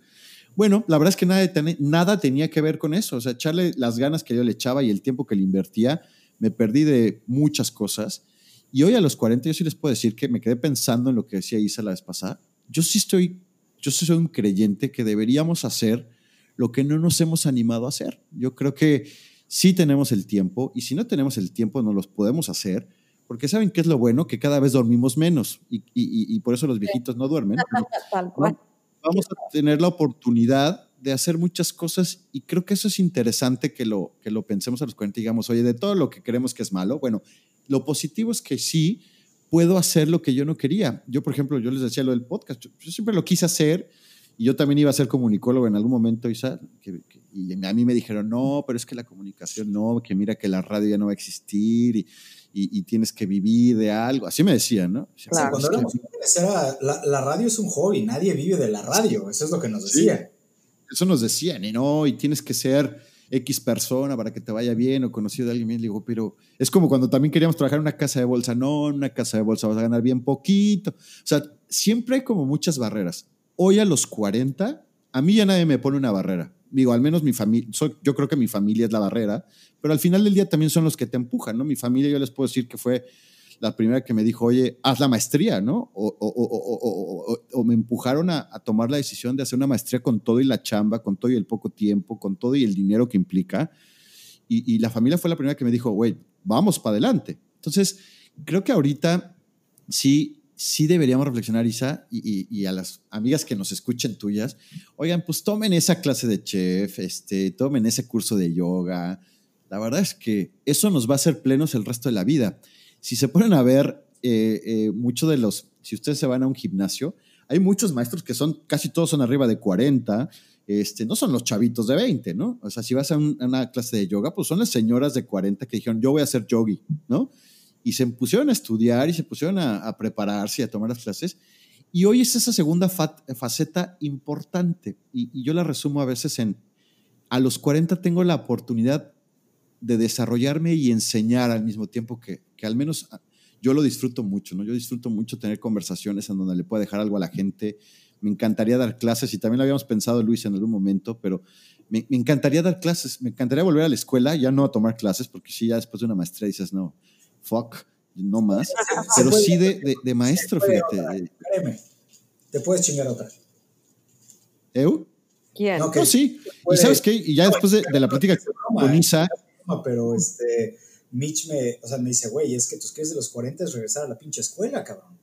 Bueno, la verdad es que nada, nada tenía que ver con eso. O sea, echarle las ganas que yo le echaba y el tiempo que le invertía, me perdí de muchas cosas. Y hoy a los 40 yo sí les puedo decir que me quedé pensando en lo que decía Isa la vez pasada. Yo sí estoy, yo sí soy un creyente que deberíamos hacer lo que no nos hemos animado a hacer. Yo creo que sí tenemos el tiempo y si no tenemos el tiempo no los podemos hacer porque saben qué es lo bueno, que cada vez dormimos menos y, y, y por eso los viejitos no duermen. Vamos a tener la oportunidad de hacer muchas cosas y creo que eso es interesante que lo, que lo pensemos a los 40 y digamos, oye, de todo lo que creemos que es malo, bueno, lo positivo es que sí puedo hacer lo que yo no quería. Yo, por ejemplo, yo les decía lo del podcast, yo, siempre lo quise hacer y yo también iba a ser comunicólogo en algún momento, Isa, y a mí me dijeron, no, pero es que la comunicación no, que mira que la radio ya no va a existir y, y, tienes que vivir de algo. Así me decían, ¿no? Claro. Cuando éramos era, la, la, radio es un hobby, nadie vive de la radio, eso es lo que nos decían. eso nos decían, y no, y tienes que ser X persona para que te vaya bien o conocido de alguien bien. Le digo, pero es como cuando también queríamos trabajar en una casa de bolsa. No, en una casa de bolsa vas a ganar bien poquito. O sea, siempre hay como muchas barreras. Hoy a los 40, a mí ya nadie me pone una barrera. Digo, al menos mi familia, yo creo que mi familia es la barrera, pero al final del día también son los que te empujan, ¿no? Mi familia, yo les puedo decir que fue la primera que me dijo, oye, haz la maestría, ¿no? O, o, o, o me empujaron a, a, tomar la decisión de hacer una maestría con todo y la chamba, con todo y el poco tiempo, con todo y el dinero que implica. Y, y la familia fue la primera que me dijo, güey, vamos para adelante. Entonces, creo que ahorita sí, sí deberíamos reflexionar, Isa, y, y, a las amigas que nos escuchen tuyas, oigan, pues tomen esa clase de chef, este, tomen ese curso de yoga. La verdad es que eso nos va a hacer plenos el resto de la vida si se ponen a ver, eh, eh, muchos de los si ustedes se van a un gimnasio, hay muchos maestros que son, casi todos son arriba de 40, este, no son los chavitos de 20, ¿no? O sea, si vas a, una clase de yoga, pues son las señoras de 40 que dijeron, yo voy a hacer yogi, ¿no? Y se pusieron a estudiar y se pusieron a, prepararse y a tomar las clases. Y hoy es esa segunda faceta importante. Y, yo la resumo a veces en, a los 40 tengo la oportunidad de desarrollarme y enseñar al mismo tiempo que, que al menos yo lo disfruto mucho, ¿no? Yo disfruto mucho tener conversaciones en donde le pueda dejar algo a la gente, me encantaría dar clases y también lo habíamos pensado Luis en algún momento, pero me, encantaría dar clases, me encantaría volver a la escuela, ya no a tomar clases, porque sí, ya después de una maestría dices, no, fuck, no más, pero sí de, de, maestro, fíjate. Créeme, te puedes chingar otra. ¿Eu? ¿Quién? No, sí, y sabes qué, y ya después de, de la plática con Isa... Pero este, Mitch me, o sea, me dice, güey, es que tus quieres de los 40 es regresar a la pinche escuela, cabrón.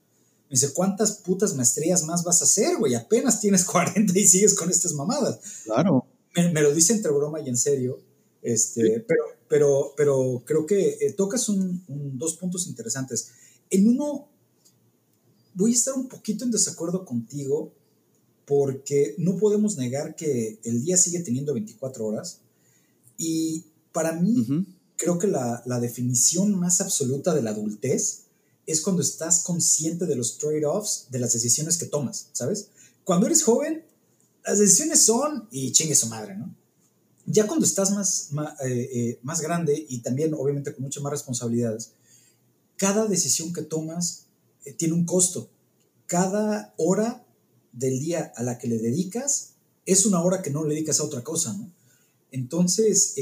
Me dice, ¿cuántas putas maestrías más vas a hacer, güey? Apenas tienes 40 y sigues con estas mamadas. Claro. Me, lo dice entre broma y en serio. Este, pero, pero, pero creo que eh, tocas un, dos puntos interesantes. En uno, voy a estar un poquito en desacuerdo contigo porque no podemos negar que el día sigue teniendo 24 horas. Y para mí, creo que la, la definición más absoluta de la adultez es cuando estás consciente de los trade-offs de las decisiones que tomas, ¿sabes? Cuando eres joven, las decisiones son y chingue su madre, ¿no? Ya cuando estás más, eh, eh, más, grande y también obviamente con muchas más responsabilidades, cada decisión que tomas eh, tiene un costo. Cada hora del día a la que le dedicas es una hora que no le dedicas a otra cosa, ¿no? Entonces,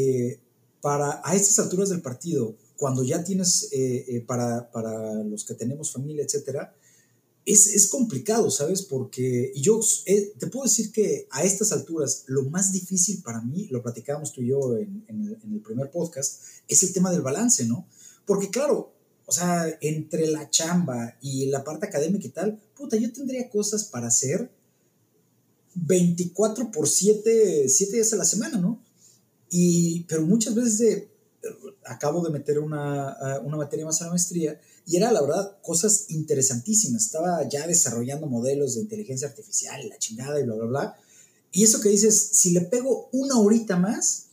para a estas alturas del partido, cuando ya tienes, eh, eh, para, para, los que tenemos familia, etcétera, es, es complicado, ¿sabes? Porque, y yo eh, te puedo decir que a estas alturas, lo más difícil para mí, lo platicábamos tú y yo en, en, el, primer podcast, es el tema del balance, ¿no? Porque, claro, o sea, entre la chamba y la parte académica y tal, puta, yo tendría cosas para hacer 24 por 7, 7 días a la semana, ¿no? Y, pero muchas veces de, acabo de meter una, una materia más a la maestría y era la verdad cosas interesantísimas. Estaba ya desarrollando modelos de inteligencia artificial la chingada y bla, bla, bla. Y eso que dices, si le pego una horita más,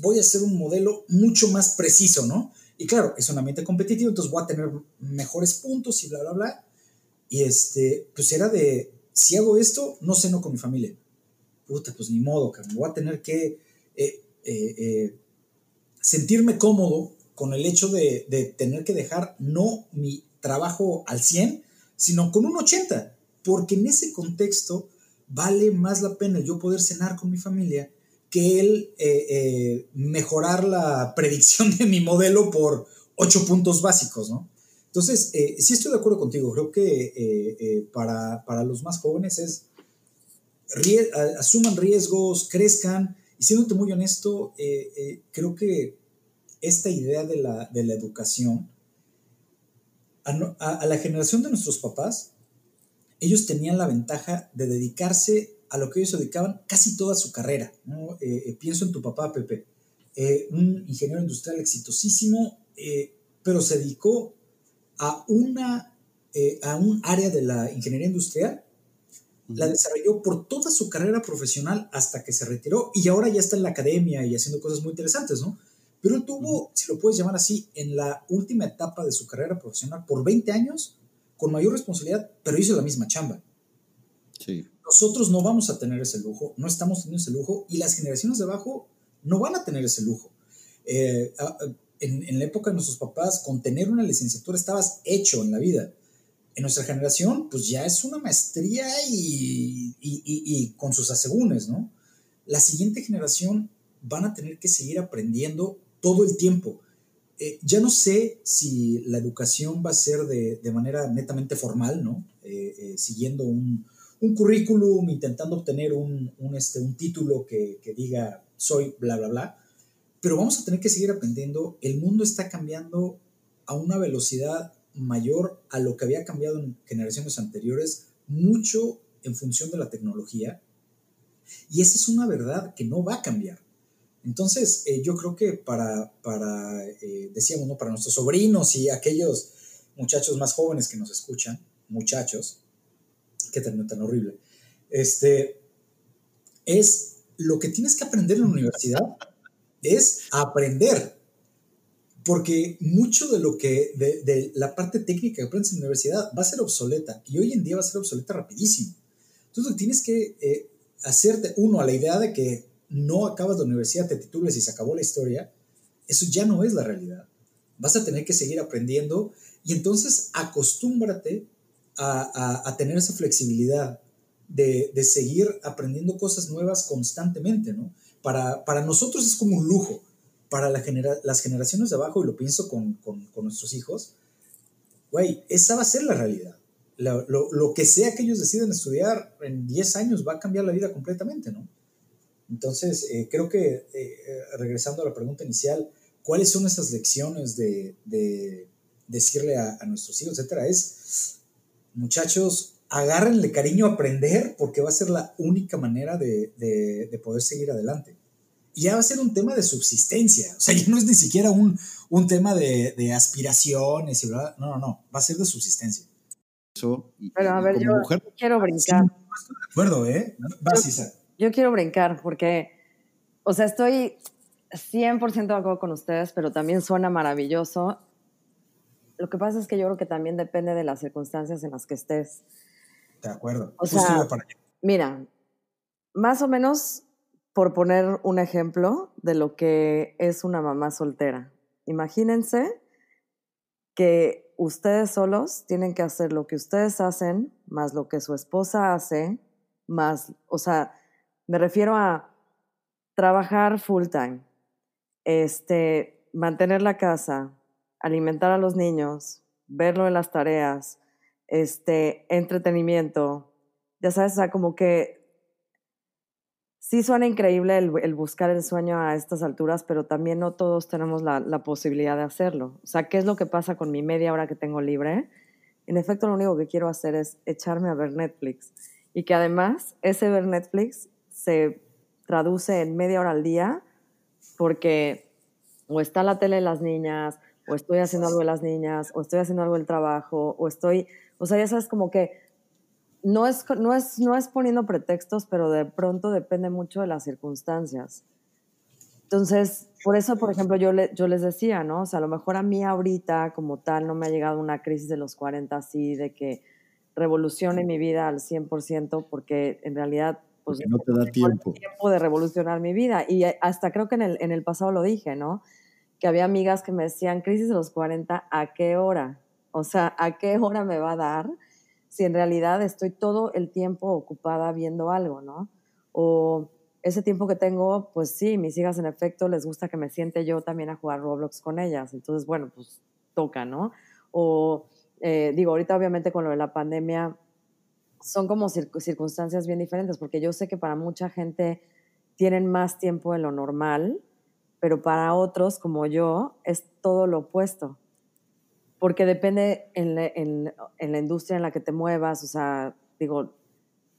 voy a hacer un modelo mucho más preciso, ¿no? Y claro, es un ambiente competitivo, entonces voy a tener mejores puntos y bla, bla, bla. Y este, pues era de, si hago esto, no ceno con mi familia. Puta, pues ni modo, cabrón. Voy a tener que eh, eh, sentirme cómodo con el hecho de, tener que dejar no mi trabajo al 100, sino con un 80, porque en ese contexto vale más la pena yo poder cenar con mi familia que el eh, mejorar la predicción de mi modelo por ocho puntos básicos, ¿no? Entonces, eh, sí estoy de acuerdo contigo, creo que para, para, los más jóvenes es, asuman riesgos, crezcan, y siéndote muy honesto, creo que esta idea de la, educación, a, la generación de nuestros papás, ellos tenían la ventaja de dedicarse a lo que ellos dedicaban casi toda su carrera. Eh, eh, pienso en tu papá, Pepe, eh, un ingeniero industrial exitosísimo, pero se dedicó a, una, a un área de la ingeniería industrial la desarrolló por toda su carrera profesional hasta que se retiró y ahora ya está en la academia y haciendo cosas muy interesantes, ¿no? Pero él tuvo, si lo puedes llamar así, en la última etapa de su carrera profesional por 20 años, con mayor responsabilidad, pero hizo la misma chamba. Sí. Nosotros no vamos a tener ese lujo, no estamos teniendo ese lujo y las generaciones de abajo no van a tener ese lujo. Eh, en, la época de nuestros papás, con tener una licenciatura estabas hecho en la vida. En nuestra generación, pues ya es una maestría y, y, y con sus asegúnes, ¿no? La siguiente generación van a tener que seguir aprendiendo todo el tiempo. Eh, ya no sé si la educación va a ser de, manera netamente formal, ¿no? Eh, eh, siguiendo un, currículum, intentando obtener un, este, un título que, diga soy bla, bla, bla. Pero vamos a tener que seguir aprendiendo. El mundo está cambiando a una velocidad mayor a lo que había cambiado en generaciones anteriores, mucho en función de la tecnología. Y esa es una verdad que no va a cambiar. Entonces, eh, yo creo que para, para eh, decíamos, ¿no? para nuestros sobrinos y aquellos muchachos más jóvenes que nos escuchan, muchachos, que terminó tan horrible, este, es lo que tienes que aprender en la universidad, es aprender. Porque mucho de lo que, de, la parte técnica que aprendes en la universidad va a ser obsoleta y hoy en día va a ser obsoleta rapidísimo. Entonces tienes que eh, hacerte, uno, a la idea de que no acabas la universidad, te titules y se acabó la historia, eso ya no es la realidad. Vas a tener que seguir aprendiendo y entonces acostúmbrate a, tener esa flexibilidad de, seguir aprendiendo cosas nuevas constantemente, ¿no? Para, para nosotros es como un lujo, para las generaciones de abajo, y lo pienso con, nuestros hijos, güey, esa va a ser la realidad. Lo, que sea que ellos deciden estudiar en 10 años va a cambiar la vida completamente, ¿no? Entonces, eh, creo que, eh, regresando a la pregunta inicial, ¿cuáles son esas lecciones de, de decirle a, nuestros hijos, etcétera? Es, muchachos, agárrenle cariño a aprender porque va a ser la única manera de, poder seguir adelante. Ya va a ser un tema de subsistencia, o sea, ya no es ni siquiera un, un tema de, de aspiraciones y bla, no, no, no, va a ser de subsistencia. Eso, Pero a ver, yo quiero brincar. estoy de acuerdo, ¿eh? Vas, yo quiero brincar porque, o sea, estoy 100% de acuerdo con ustedes, pero también suena maravilloso. Lo que pasa es que yo creo que también depende de las circunstancias en las que estés. De acuerdo. O sea, mira, más o menos por poner un ejemplo de lo que es una mamá soltera. Imagínense que ustedes solos tienen que hacer lo que ustedes hacen, más lo que su esposa hace, más, o sea, me refiero a trabajar full time, este, mantener la casa, alimentar a los niños, verlo en las tareas, este, entretenimiento. Ya sabes, o sea, como que sí suena increíble el, buscar el sueño a estas alturas, pero también no todos tenemos la, la, posibilidad de hacerlo. O sea, ¿qué es lo que pasa con mi media hora que tengo libre? En efecto, lo único que quiero hacer es echarme a ver Netflix. Y que además ese ver Netflix se traduce en media hora al día porque o está la tele de las niñas, o estoy haciendo algo de las niñas, o estoy haciendo algo del trabajo, o estoy, o sea, ya sabes, como que no es, no es, no es poniendo pretextos, pero de pronto depende mucho de las circunstancias. Entonces, por eso, por ejemplo, yo, le, yo les decía, ¿no? O sea, a lo mejor a mí ahorita como tal no me ha llegado una crisis de los 40 así, de que revolucione mi vida al 100%, porque en realidad pues, no te da tiempo. tiempo de revolucionar mi vida. Y hasta creo que en el, en el pasado lo dije, ¿no? Que había amigas que me decían, crisis de los 40, ¿a qué hora? O sea, ¿a qué hora me va a dar si en realidad estoy todo el tiempo ocupada viendo algo, ¿no? O ese tiempo que tengo, pues sí, mis hijas en efecto les gusta que me siente yo también a jugar Roblox con ellas. Entonces, bueno, pues toca, ¿no? O eh, digo, ahorita obviamente con lo de la pandemia, son como circunstancias bien diferentes, porque yo sé que para mucha gente tienen más tiempo de lo normal, pero para otros, como yo, es todo lo opuesto. Porque depende en la, en, la industria en la que te muevas, o sea, digo,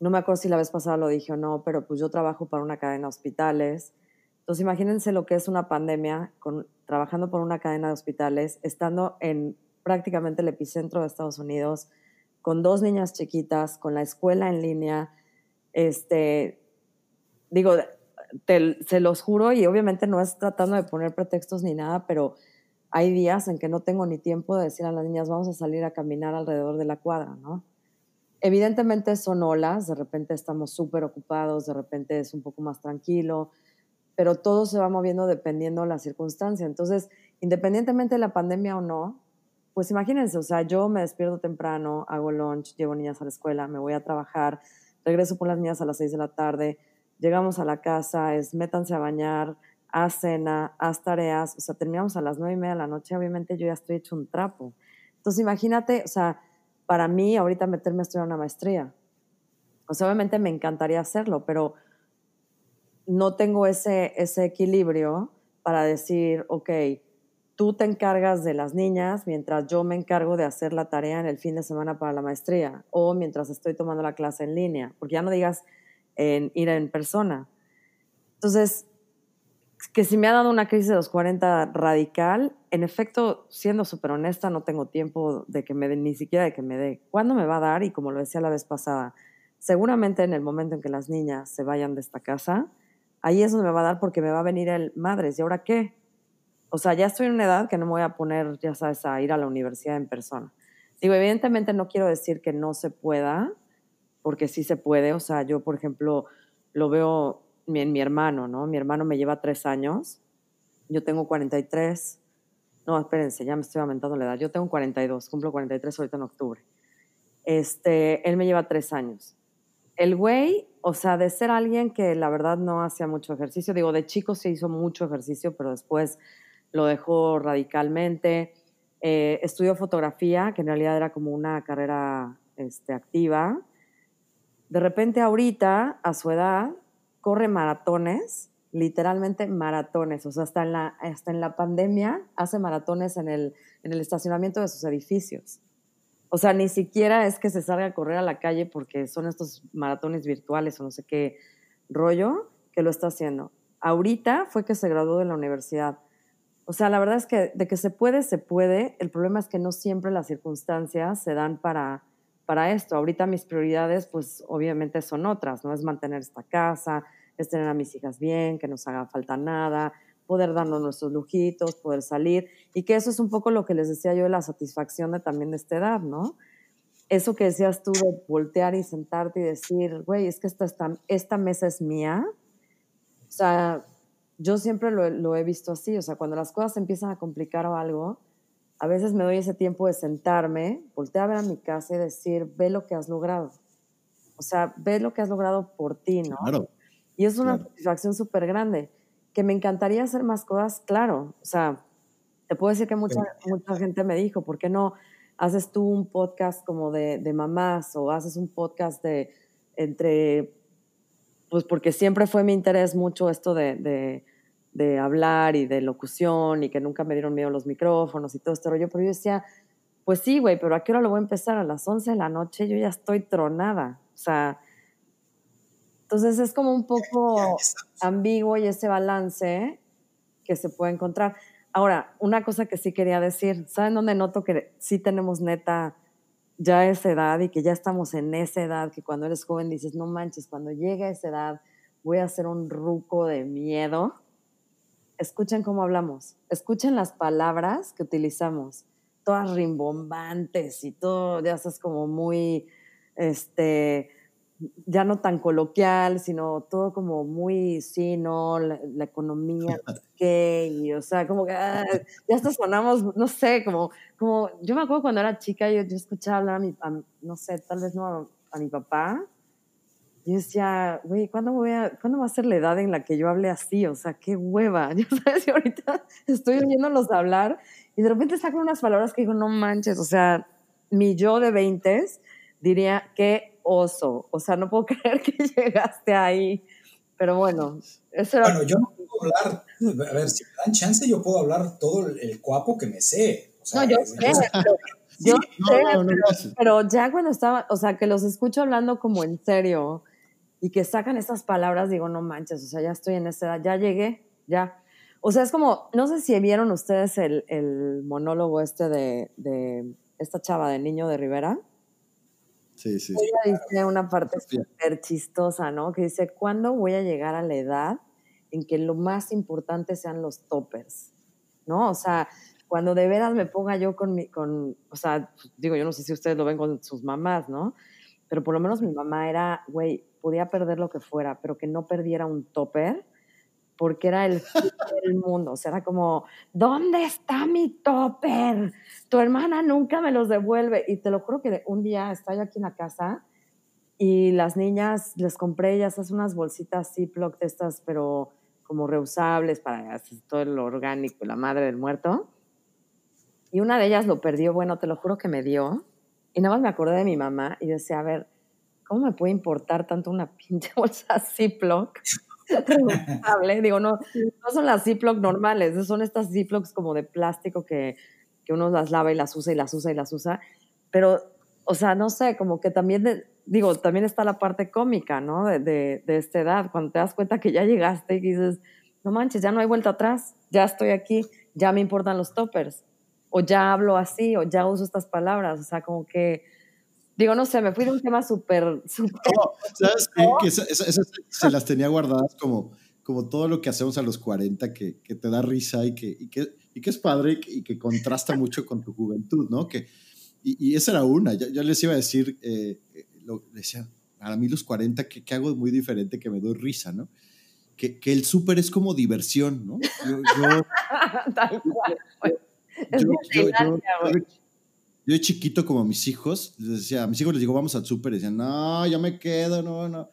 no me acuerdo si la vez pasada lo dije o no, pero pues yo trabajo para una cadena de hospitales. Entonces imagínense lo que es una pandemia, trabajando por una cadena de hospitales, estando en prácticamente el epicentro de Estados Unidos, con dos niñas chiquitas, con la escuela en línea, este, digo, se los juro y obviamente no es tratando de poner pretextos ni nada, pero hay días en que no tengo ni tiempo de decir a las niñas, vamos a salir a caminar alrededor de la cuadra, ¿no? Evidentemente son olas, de repente estamos súper ocupados, de repente es un poco más tranquilo, pero todo se va moviendo dependiendo de la circunstancia. Entonces, independientemente de la pandemia o no, pues imagínense, o sea, yo me despierto temprano, hago lunch, llevo niñas a la escuela, me voy a trabajar, regreso por las niñas a las 6 de la tarde, llegamos a la casa, es métanse a bañar, haz cena, haz tareas, o sea, terminamos a las 9 y media de la noche, obviamente yo ya estoy hecho un trapo. Entonces imagínate, o sea, para mí ahorita meterme a estudiar una maestría, o sea, obviamente me encantaría hacerlo, pero no tengo ese, ese equilibrio para decir, ok, tú te encargas de las niñas mientras yo me encargo de hacer la tarea en el fin de semana para la maestría o mientras estoy tomando la clase en línea, porque ya no digas en ir en persona. Entonces, que si me ha dado una crisis de los 40 radical, en efecto, siendo súper honesta, no tengo tiempo de que me dé, ni siquiera de que me dé. ¿Cuándo me va a dar? Y como lo decía la vez pasada, seguramente en el momento en que las niñas se vayan de esta casa, ahí es donde me va a dar porque me va a venir el madres. ¿Y ahora qué? O sea, ya estoy en una edad que no me voy a poner, ya sabes, a ir a la universidad en persona. Digo, evidentemente no quiero decir que no se pueda, porque sí se puede. O sea, yo, por ejemplo, lo veo mi hermano, ¿no? Mi hermano me lleva tres años, yo tengo 43. No, espérense, ya me estoy aumentando la edad. Yo tengo 42, cumplo 43 ahorita en octubre. Este, él me lleva tres años. El güey, o sea, de ser alguien que la verdad no hacía mucho ejercicio, digo, de chico se hizo mucho ejercicio, pero después lo dejó radicalmente. Eh, estudió fotografía, que en realidad era como una carrera este, activa. De repente ahorita, a su edad, corre maratones, literalmente maratones. O sea, hasta en la, hasta en la pandemia hace maratones en el, en el estacionamiento de sus edificios. O sea, ni siquiera es que se salga a correr a la calle porque son estos maratones virtuales o no sé qué rollo que lo está haciendo. Ahorita fue que se graduó de la universidad. O sea, la verdad es que de que se puede, se puede. El problema es que no siempre las circunstancias se dan para, para esto. Ahorita mis prioridades, pues obviamente son otras, ¿no? Es mantener esta casa, es tener a mis hijas bien, que no nos haga falta nada, poder darnos nuestros lujitos, poder salir. Y que eso es un poco lo que les decía yo de la satisfacción de también de esta edad, ¿no? Eso que decías tú de voltear y sentarte y decir, güey, es que esta, esta, mesa es mía. O sea, yo siempre lo, he visto así, o sea, cuando las cosas empiezan a complicar o algo, a veces me doy ese tiempo de sentarme, voltear a ver a mi casa y decir, ve lo que has logrado. O sea, ve lo que has logrado por ti, ¿no? Claro. Y es una satisfacción súper grande. Que me encantaría hacer más cosas, claro. O sea, te puedo decir que mucha, mucha gente me dijo, ¿por qué no haces tú un podcast como de, de mamás o haces un podcast de entre pues porque siempre fue mi interés mucho esto de, de, hablar y de locución y que nunca me dieron miedo los micrófonos y todo esto rollo, pero yo decía, pues sí, güey, pero ¿a qué hora lo voy a empezar? A las 11 de la noche yo ya estoy tronada, o sea, entonces es como un poco ambiguo y ese balance que se puede encontrar. Ahora, una cosa que sí quería decir, ¿saben dónde noto que sí tenemos neta ya esa edad y que ya estamos en esa edad que cuando eres joven dices, no manches, cuando llegue a esa edad voy a ser un ruco de miedo. Escuchen cómo hablamos, escuchen las palabras que utilizamos, todas rimbombantes y todo, ya estás como muy, este, ya no tan coloquial, sino todo como muy, sí, no, la, economía, qué, o sea, como que ah, ya hasta sonamos, no sé, como, como, yo me acuerdo cuando era chica, yo, yo escuchaba hablar a mi, no sé, tal vez no a, mi papá, y decía, güey, ¿cuándo, voy a, ¿cuándo va a ser la edad en la que yo hable así? O sea, qué hueva, ya sabes, y ahorita estoy oyéndolos hablar, y de repente saco unas palabras que digo, no manches, o sea, mi yo de 20 diría que oso. O sea, no puedo creer que llegaste ahí. Pero bueno, eso era... Bueno, yo no puedo hablar, a ver, si me dan chance, yo puedo hablar todo el cuapo que me sé. no, yo sé, pero, yo sé, pero, ya cuando estaba, o sea, que los escucho hablando como en serio y que sacan esas palabras, digo, no manches, o sea, ya estoy en esa edad, ya llegué, ya. O sea, es como, no sé si vieron ustedes el, el monólogo este de, de esta chava de Niño de Rivera. Sí, sí. Ella dice una parte súper chistosa, ¿no? Que dice, ¿cuándo voy a llegar a la edad en que lo más importante sean los toppers? ¿No? O sea, cuando de veras me ponga yo con mi, con, o sea, digo, yo no sé si ustedes lo ven con sus mamás, ¿no? Pero por lo menos mi mamá era, güey, podía perder lo que fuera, pero que no perdiera un topper porque era el del mundo. O sea, era como, ¿dónde está mi topper? Tu hermana nunca me los devuelve. Y te lo juro que un día estaba yo aquí en la casa y las niñas les compré ya esas unas bolsitas Ziploc de estas, pero como reusables para todo lo orgánico, la madre del muerto. Y una de ellas lo perdió, bueno, te lo juro que me dio. Y nada más me acordé de mi mamá y decía, a ver, ¿cómo me puede importar tanto una pinche bolsa Ziploc? Digo, no, no son las Ziploc normales, son estas Ziplocs como de plástico que, que uno las lava y las usa y las usa y las usa. Pero, o sea, no sé, como que también, digo, también está la parte cómica, ¿no? De, de, esta edad, cuando te das cuenta que ya llegaste y dices, no manches, ya no hay vuelta atrás, ya estoy aquí, ya me importan los toppers, o ya hablo así, o ya uso estas palabras, o sea, como que, digo, no sé, me fui de un tema súper, súper... ¿Sabes qué? Que esas, se las tenía guardadas como, como todo lo que hacemos a los 40, que, que te da risa y que, y que, y que es padre y que, contrasta mucho con tu juventud, ¿no? Que, y, esa era una, yo, yo les iba a decir, eh, lo, decía, a mí los 40, ¿qué, ¿qué, hago muy diferente que me doy risa, ¿no? Que, que el súper es como diversión, ¿no? Yo, yo, Tal cual. Yo, yo, yo, de chiquito, como mis hijos, les decía, a mis hijos les digo, vamos al súper, y decían, no, yo me quedo, no, no.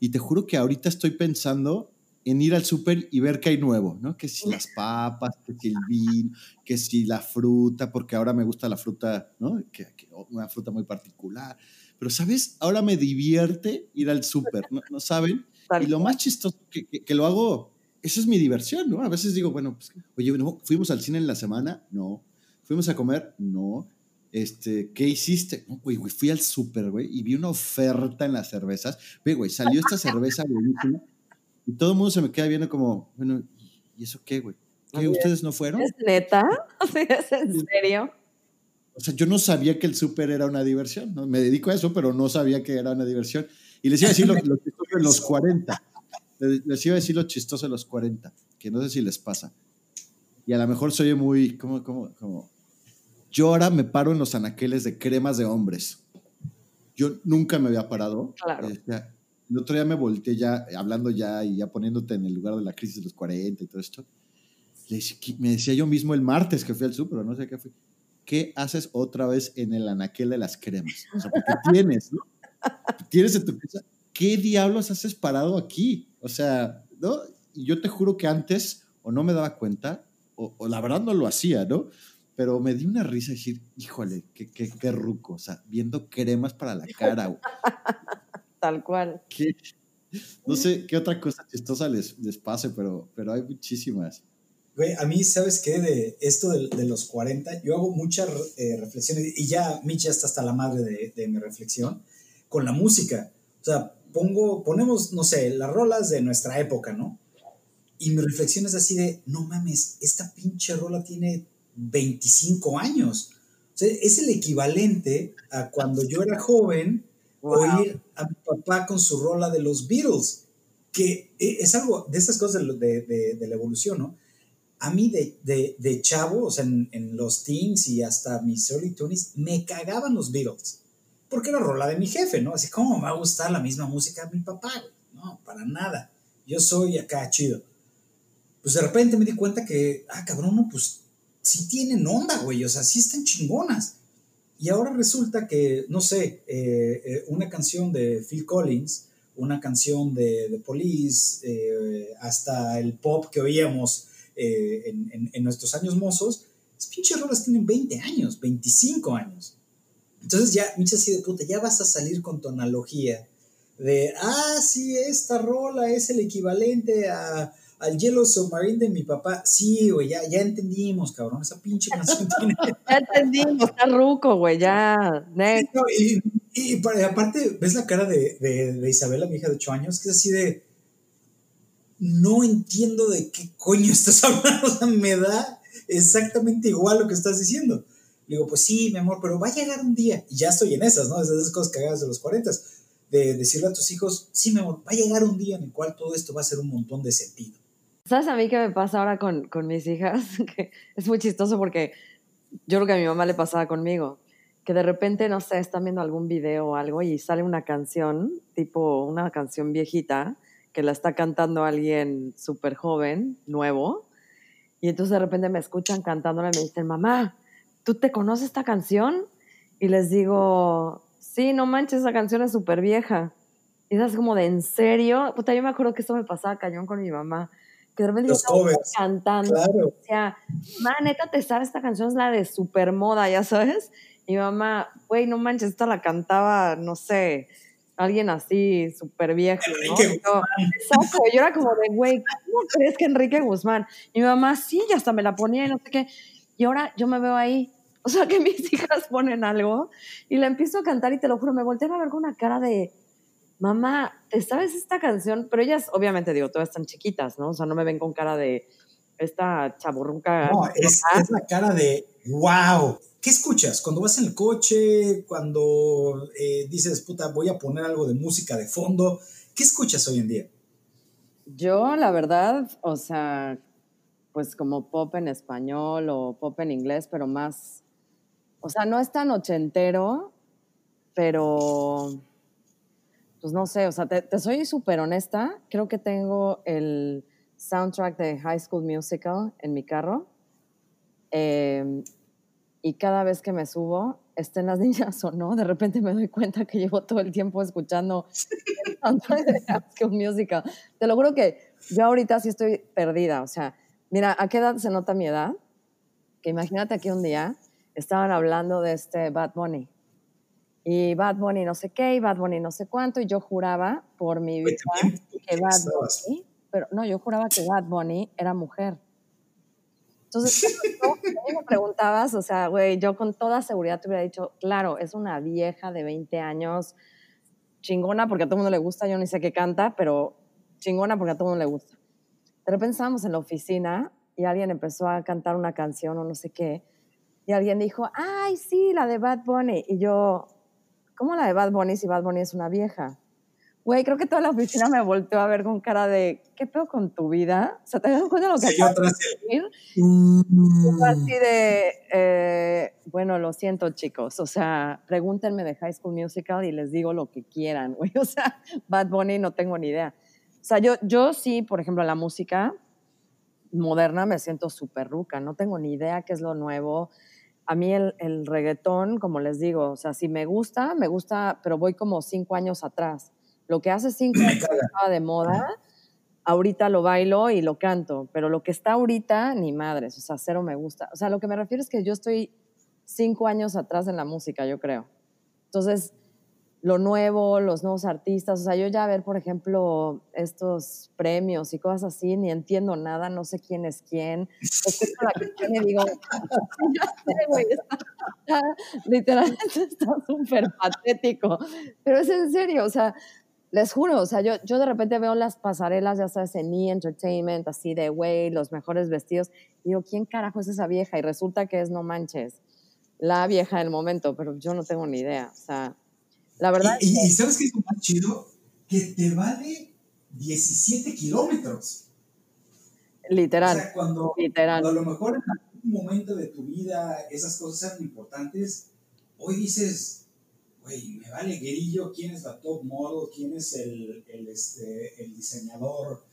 Y te juro que ahorita estoy pensando en ir al súper y ver qué hay nuevo, ¿no? Que si las papas, que si el vino, que si la fruta, porque ahora me gusta la fruta, ¿no? Que, que una fruta muy particular. Pero, ¿sabes? Ahora me divierte ir al súper, ¿no? ¿no? saben? Y lo más chistoso que, que, lo hago, esa es mi diversión, ¿no? A veces digo, bueno, pues, oye, ¿fuimos al cine en la semana? No. ¿Fuimos a comer? No. Este, ¿qué hiciste? güey, güey, fui al súper, güey, y vi una oferta en las cervezas. Güey, güey, salió esta cerveza buenísima y todo el mundo se me queda viendo como, bueno, ¿y eso qué, güey? ¿Ustedes no fueron? ¿Es neta? ¿Es en serio? O sea, yo no sabía que el súper era una diversión, ¿no? Me dedico a eso, pero no sabía que era una diversión. Y les iba a decir lo, chistoso de los 40. Les iba a decir lo chistoso de los 40, que no sé si les pasa. Y a lo mejor soy muy, ¿cómo, cómo, cómo? Yo ahora me paro en los anaqueles de cremas de hombres. Yo nunca me había parado. Claro. Este, el otro día me volteé ya, hablando ya y ya poniéndote en el lugar de la crisis de los 40 y todo esto. me decía yo mismo el martes que fui al súper, no sé qué fui. ¿Qué haces otra vez en el anaquel de las cremas? O sea, porque tienes, ¿no? Tienes en tu casa. ¿Qué diablos haces parado aquí? O sea, ¿no? Y yo te juro que antes o no me daba cuenta o, o la verdad no lo hacía, ¿no? Pero me di una risa decir, híjole, qué, qué, qué ruco, o sea, viendo cremas para la cara. Tal cual. No sé qué otra cosa chistosa les, les pase, pero, pero hay muchísimas. Güey, a mí, ¿sabes qué? De esto de, de los 40, yo hago muchas eh, reflexiones y ya Mitch ya está hasta la madre de, de, mi reflexión con la música. O sea, pongo, ponemos, no sé, las rolas de nuestra época, ¿no? Y mi reflexión es así de, no mames, esta pinche rola tiene 25 años. O sea, es el equivalente a cuando yo era joven oír a mi papá con su rola de los Beatles, que e, es algo de esas cosas de, de, la evolución, ¿no? A mí de, de chavo, o sea, en, en, los teens y hasta mis early 20 me cagaban los Beatles, porque era rola de mi jefe, ¿no? Así, ¿cómo me va a gustar la misma música de mi papá? No, para nada. Yo soy acá chido. Pues de repente me di cuenta que, ah, cabrón, no, pues sí tienen onda, güey, o sea, sí están chingonas. Y ahora resulta que, no sé, eh, eh, una canción de Phil Collins, una canción de The Police, eh, hasta el pop que oíamos en, en, nuestros años mozos, las pinches rolas tienen 20 años, 25 años. Entonces ya, muchas así de puta, ya vas a salir con tu analogía de, ah, sí, esta rola es el equivalente a al Yellow Submarine de mi papá. Sí, güey, ya, ya entendimos, cabrón. Esa pinche canción tiene. ya entendimos, está ruco, güey, ya. y, y, aparte, ves la cara de, de, Isabela, mi hija de 8 años, que es así de. No entiendo de qué coño estás hablando. O sea, me da exactamente igual lo que estás diciendo. Le digo, pues sí, mi amor, pero va a llegar un día. Y ya estoy en esas, ¿no? Esas cosas cagadas de los 40 de decirle a tus hijos, sí, mi amor, va a llegar un día en el cual todo esto va a ser un montón de sentido. ¿Sabes a mí qué me pasa ahora con, con mis hijas? Que es muy chistoso porque yo creo que a mi mamá le pasaba conmigo. Que de repente, no sé, están viendo algún video o algo y sale una canción, tipo una canción viejita, que la está cantando alguien súper joven, nuevo. Y entonces de repente me escuchan cantándola y me dicen, mamá, ¿tú te conoces esta canción? Y les digo, sí, no manches, esa canción es súper vieja. Y es como de, ¿en serio? Puta, yo me acuerdo que esto me pasaba cañón con mi mamá que de repente cantando. Claro. O sea, ma, neta, te sabes, esta canción es la de super moda, ya sabes. Y mamá, güey, no manches, esta la cantaba, no sé, alguien así, súper viejo, ¿no? exacto, yo era como de, güey, ¿cómo crees que Enrique Guzmán? Y mi mamá, sí, ya hasta me la ponía y no sé qué. Y ahora yo me veo ahí, o sea, que mis hijas ponen algo y la empiezo a cantar y te lo juro, me voltean a ver con una cara de, mamá, ¿te sabes esta canción? Pero ellas, obviamente, digo, todas están chiquitas, ¿no? O sea, no me ven con cara de esta chaburruca. No, es, es la cara de, wow. ¿Qué escuchas? Cuando vas en el coche, cuando eh, dices, puta, voy a poner algo de música de fondo, ¿qué escuchas hoy en día? Yo, la verdad, o sea, pues como pop en español o pop en inglés, pero más, o sea, no es tan ochentero, pero, pues no sé, o sea, te, soy súper honesta, creo que tengo el soundtrack de High School Musical en mi carro. Em, y cada vez que me subo, estén las niñas o no, de repente me doy cuenta que llevo todo el tiempo escuchando el soundtrack de High School Musical. Te lo juro que yo ahorita sí estoy perdida, o sea, Mira, ¿a qué edad se nota mi edad? Que imagínate que un día estaban hablando de este Bad Bunny. Y Bad Bunny no sé qué, y Bad Bunny no sé cuánto, y yo juraba por mi vida que Bad Bunny, pero no, yo juraba que Bad Bunny era mujer. Entonces, tú me preguntabas, o sea, güey, yo con toda seguridad te hubiera dicho, claro, es una vieja de 20 años, chingona porque a todo el mundo le gusta, yo ni sé qué canta, pero chingona porque a todo el mundo le gusta. De repente estábamos en la oficina y alguien empezó a cantar una canción o no sé qué, y alguien dijo, ay, sí, la de Bad Bunny. Y yo, ¿cómo la de Bad Bunny si Bad Bunny es una vieja? Güey, creo que toda la oficina me volteó a ver con cara de, ¿qué pedo con tu vida? O sea, ¿te das cuenta de lo que acabas de decir? Mm. Así de, eh, bueno, lo siento, chicos. O sea, pregúntenme de High School Musical y les digo lo que quieran, güey. O sea, Bad Bunny no tengo ni idea. O sea, yo, yo sí, por ejemplo, la música moderna me siento súper ruca, no tengo ni idea qué es lo nuevo. A mí el, el, reggaetón, como les digo, o sea, si me gusta, me gusta, pero voy como cinco años atrás. Lo que hace cinco años estaba de moda, ahorita lo bailo y lo canto, pero lo que está ahorita, ni madres, o sea, cero me gusta. O sea, lo que me refiero es que yo estoy cinco años atrás en la música, yo creo. Entonces, lo nuevo, los nuevos artistas. O sea, yo ya ver, por ejemplo, estos premios y cosas así, ni entiendo nada, no sé quién es quién. la digo, literalmente está súper patético. Pero es en serio, o sea, les juro, o sea, yo, yo de repente veo las pasarelas, ya sabes, en E! Entertainment, así de, güey, los mejores vestidos. Y digo, ¿quién carajo es esa vieja? Y resulta que es, no manches, la vieja del momento, pero yo no tengo ni idea. O sea, la verdad. Y, ¿sabes qué es lo más chido? Que te vale 17 kilómetros. Literal. O sea, cuando, literal. a lo mejor en algún momento de tu vida esas cosas eran importantes, hoy dices, güey, me vale guerillo quién es la top model, quién es el, el, este, el diseñador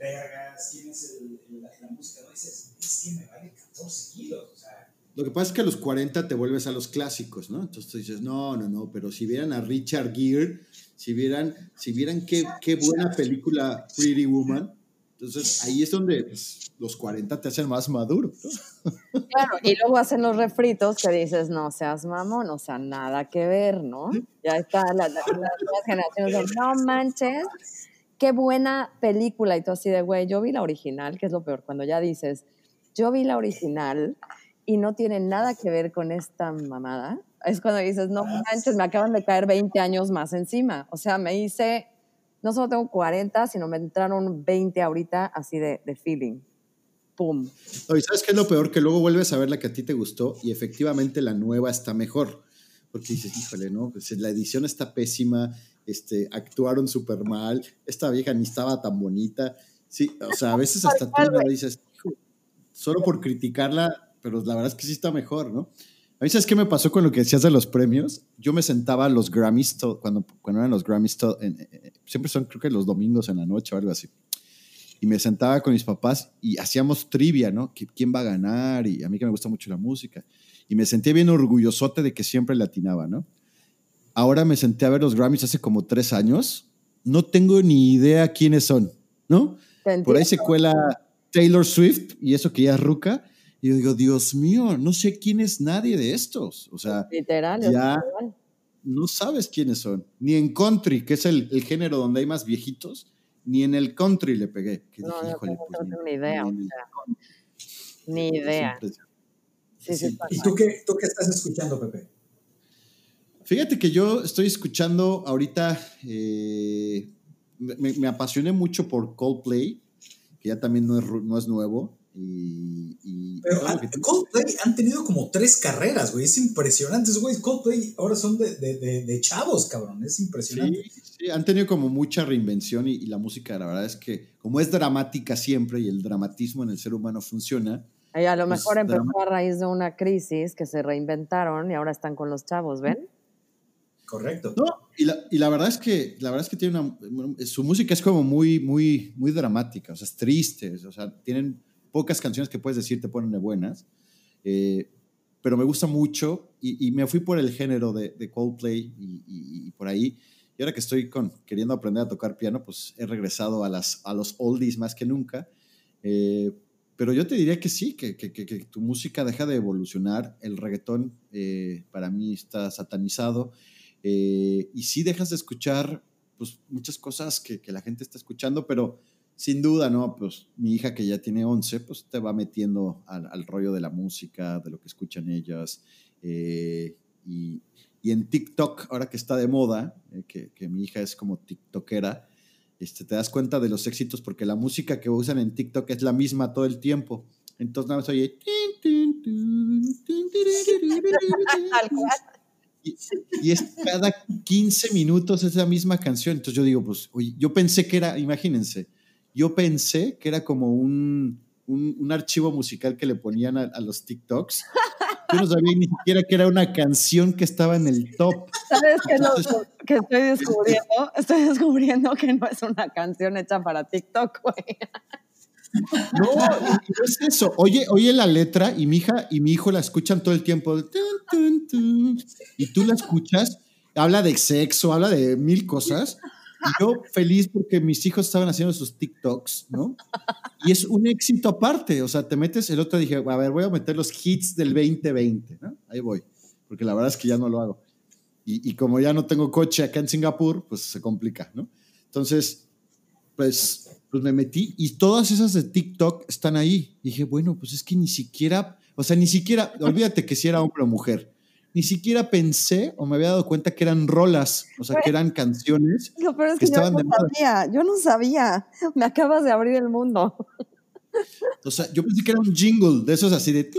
vergas, quién es el, la, la, música. No dices, es que me vale 14 kilos. O sea, lo que pasa es que a los 40 te vuelves a los clásicos, ¿no? Entonces tú dices, no, no, no, pero si vieran a Richard Gere, si vieran, si vieran qué, buena película Pretty Woman, entonces ahí es donde pues, los 40 te hacen más maduro. Claro, y luego hacen los refritos que dices, no seas mamón, o sea, nada que ver, ¿no? Ya está las la, generaciones de, no manches, qué buena película. Y tú así de, güey, yo vi la original, que es lo peor, cuando ya dices, yo vi la original y no tiene nada que ver con esta mamada, es cuando dices, no manches, me acaban de caer 20 años más encima. O sea, me hice, no solo tengo 40, sino me entraron 20 ahorita así de, de feeling. ¡Pum! Oye, ¿sabes qué es lo peor? Que luego vuelves a ver la que a ti te gustó y efectivamente la nueva está mejor. Porque dices, híjole, ¿no? Pues la edición está pésima, este, actuaron súper mal, esta vieja ni estaba tan bonita. Sí, o sea, a veces hasta tú dices, solo por criticarla pero la verdad es que sí está mejor, ¿no? A mí, ¿sabes qué me pasó con lo que decías de los premios? Yo me sentaba a los Grammys, cuando, cuando eran los Grammys, siempre son creo que los domingos en la noche o algo así. Y me sentaba con mis papás y hacíamos trivia, ¿no? ¿Quién va a ganar? Y a mí que me gusta mucho la música. Y me sentía bien orgullosote de que siempre latinaba, ¿no? Ahora me senté a ver los Grammys hace como tres años. No tengo ni idea quiénes son, ¿no? Por ahí se cuela Taylor Swift y eso que ya es ruca y yo digo, Dios mío, no sé quién es nadie de estos. O sea, literal, ya no sabes quiénes son. Ni en country, que es el, el, género donde hay más viejitos, ni en el country le pegué. no, no, pues, tengo ni idea. Ni, idea. Sí, sí, ¿Y tú qué, tú qué estás escuchando, Pepe? Fíjate que yo estoy escuchando ahorita, eh, me, apasioné mucho por Coldplay, que ya también no es, no es nuevo. Y, Pero Coldplay han tenido como tres carreras, güey. Es impresionante, güey. Coldplay ahora son de, de, de, chavos, cabrón. Es impresionante. Sí, sí, han tenido como mucha reinvención y, la música, la verdad es que como es dramática siempre y el dramatismo en el ser humano funciona. Y a lo pues mejor empezó a raíz de una crisis que se reinventaron y ahora están con los chavos, ¿ven? Correcto. No, y la, y la, verdad es que la verdad es que tiene una su música es como muy muy muy dramática, o sea, es triste, o sea, tienen pocas canciones que puedes decir te ponen de buenas, eh, pero me gusta mucho y, me fui por el género de, Coldplay y, por ahí. Y ahora que estoy con, queriendo aprender a tocar piano, pues he regresado a, las, a los oldies más que nunca. Eh, pero yo te diría que sí, que, que, tu música deja de evolucionar. El reggaetón eh, para mí está satanizado. y sí dejas de escuchar pues, muchas cosas que, la gente está escuchando, pero sin duda, ¿no? Pues mi hija que ya tiene 11, pues te va metiendo al, rollo de la música, de lo que escuchan ellas. Eh, y, en TikTok, ahora que está de moda, eh, que, mi hija es como TikTokera, este, te das cuenta de los éxitos porque la música que usan en TikTok es la misma todo el tiempo. Entonces nada más oye... Y, y, es cada 15 minutos esa misma canción. Entonces yo digo, pues, oye, yo pensé que era, imagínense, yo pensé que era como un, un, archivo musical que le ponían a, los TikToks. Yo no sabía ni siquiera que era una canción que estaba en el top. ¿Sabes qué lo, que estoy descubriendo? Estoy descubriendo que no es una canción hecha para TikTok, güey. No, no es eso. Oye, oye la letra y mi hija y mi hijo la escuchan todo el tiempo. Y tú la escuchas, habla de sexo, habla de mil cosas yo feliz porque mis hijos estaban haciendo sus TikToks, ¿no? Y es un éxito aparte, o sea, te metes, el otro dije, a ver, voy a meter los hits del 2020, ¿no? Ahí voy, porque la verdad es que ya no lo hago. Y, y como ya no tengo coche acá en Singapur, pues se complica, ¿no? Entonces, pues, pues me metí y todas esas de TikTok están ahí. Dije, bueno, pues es que ni siquiera, o sea, ni siquiera, olvídate que si era hombre o mujer ni siquiera pensé o me había dado cuenta que eran rolas, o sea, que eran canciones. Lo peor es que, yo no sabía, yo no sabía. Me acabas de abrir el mundo. O sea, yo pensé que era un jingle de esos así de.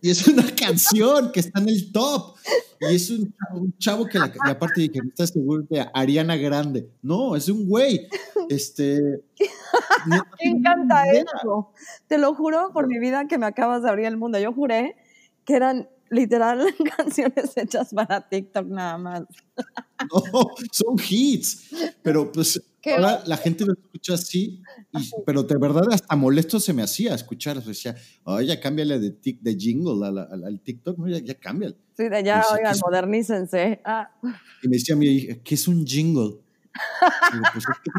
y es una canción que está en el top. Y es un chavo, que la, y aparte dije, ¿estás seguro de Ariana Grande? No, es un güey. Este. Me encanta eso. Te lo juro por mi vida que me acabas de abrir el mundo. Yo juré que eran literal canciones hechas para TikTok nada más. No, son hits, pero pues ahora la gente lo escucha así, pero de verdad hasta molesto se me hacía escuchar, o sea, decía, oye, ya cámbiale de, tic, de jingle al, TikTok, no, ya, ya cámbiale. Sí, de ya, oigan, modernícense. Ah. Y me decía mi hija, ¿qué es un jingle? pues es que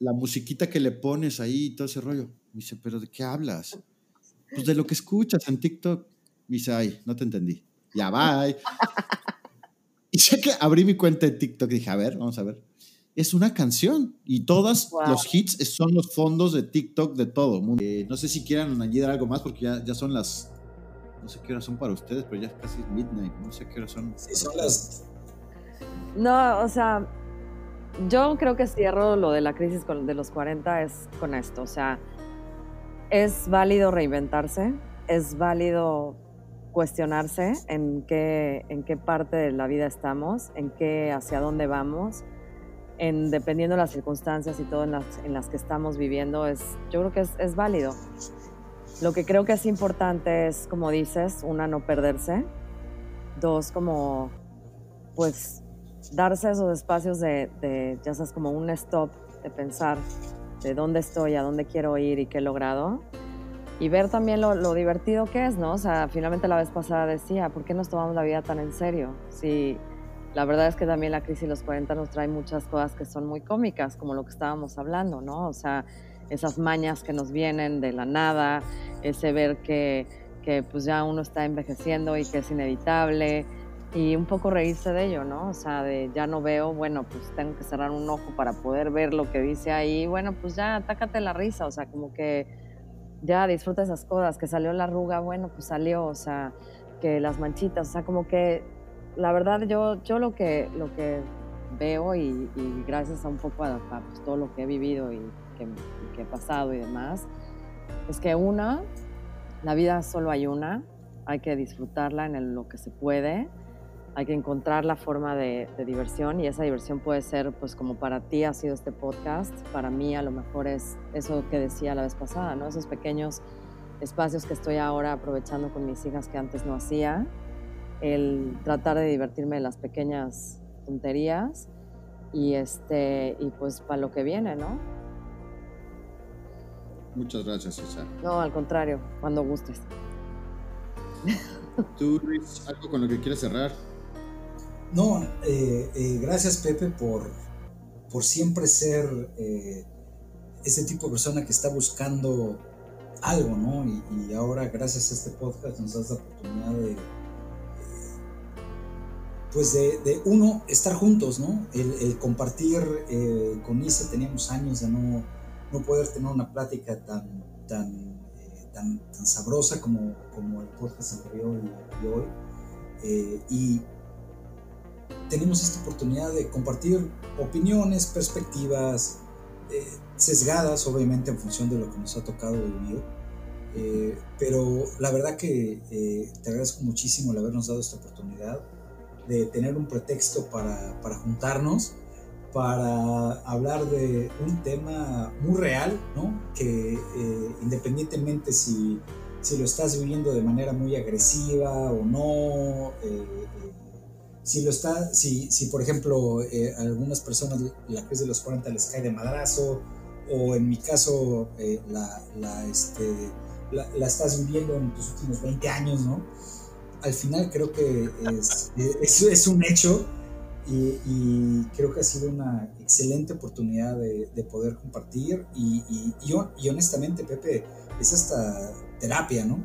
la musiquita que le pones ahí y todo ese rollo. Me dice, ¿pero de qué hablas? Pues de lo que escuchas en TikTok. Me dice, ay, no te entendí. Ya, bye. y sé que abrí mi cuenta de TikTok y dije, a ver, vamos a ver. Es una canción y todos los hits son los fondos de TikTok de todo mundo. Eh, no sé si quieran añadir algo más porque ya, ya son las. No sé qué horas son para ustedes, pero ya es casi midnight. No sé qué horas son. Sí, son las. No, o sea, yo creo que cierro lo de la crisis de los 40 es con esto. O sea, es válido reinventarse, es válido cuestionarse en qué, en qué parte de la vida estamos, en qué, hacia dónde vamos, en, dependiendo de las circunstancias y todo en las, en las que estamos viviendo, es, yo creo que es, es válido. Lo que creo que es importante es, como dices, una, no perderse, dos, como, pues, darse esos espacios de, de, ya sabes, como un stop, de pensar de dónde estoy, a dónde quiero ir y qué he logrado y ver también lo, divertido que es, ¿no? O sea, finalmente la vez pasada decía, ¿por qué nos tomamos la vida tan en serio? Sí, la verdad es que también la crisis de los 40 nos trae muchas cosas que son muy cómicas, como lo que estábamos hablando, ¿no? O sea, esas mañas que nos vienen de la nada, ese ver que, que pues ya uno está envejeciendo y que es inevitable y un poco reírse de ello, ¿no? O sea, de ya no veo, bueno, pues tengo que cerrar un ojo para poder ver lo que dice ahí, bueno, pues ya atácate la risa, o sea, como que ya disfruta esas cosas, que salió la arruga, bueno, pues salió, o sea, que las manchitas, o sea, como que la verdad yo, yo lo, que, lo que veo y, gracias a un poco a, pues, todo lo que he vivido y que, que, he pasado y demás, es que una, la vida solo hay una, hay que disfrutarla en lo que se puede, hay que encontrar la forma de, de, diversión y esa diversión puede ser, pues como para ti ha sido este podcast, para mí a lo mejor es eso que decía la vez pasada, ¿no? Esos pequeños espacios que estoy ahora aprovechando con mis hijas que antes no hacía, el tratar de divertirme en las pequeñas tonterías y este y pues para lo que viene, ¿no? Muchas gracias, César. No, al contrario, cuando gustes. ¿Tú, Luis, algo con lo que quieres cerrar? No, eh, eh, gracias, Pepe, por, por siempre ser eh, ese tipo de persona que está buscando algo, ¿no? Y, ahora, gracias a este podcast, nos das la oportunidad de, pues de, uno, estar juntos, ¿no? El, compartir eh, con Isa, teníamos años de no, no poder tener una plática tan, tan, eh, tan, tan, sabrosa como, como el podcast anterior y, hoy. Eh, y tenemos esta oportunidad de compartir opiniones, perspectivas, sesgadas, obviamente, en función de lo que nos ha tocado vivir. Eh, pero la verdad que eh, te agradezco muchísimo el habernos dado esta oportunidad de tener un pretexto para, para juntarnos, para hablar de un tema muy real, ¿no? que eh, independientemente si, si, lo estás viviendo de manera muy agresiva o no, si lo está, si, si por ejemplo a algunas personas la crisis de los 40 les cae de madrazo, o en mi caso la, la este, la, estás viviendo en tus últimos 20 años, ¿no? Al final creo que es, es, un hecho y, creo que ha sido una excelente oportunidad de, poder compartir y, y, honestamente, Pepe, es hasta terapia, ¿no?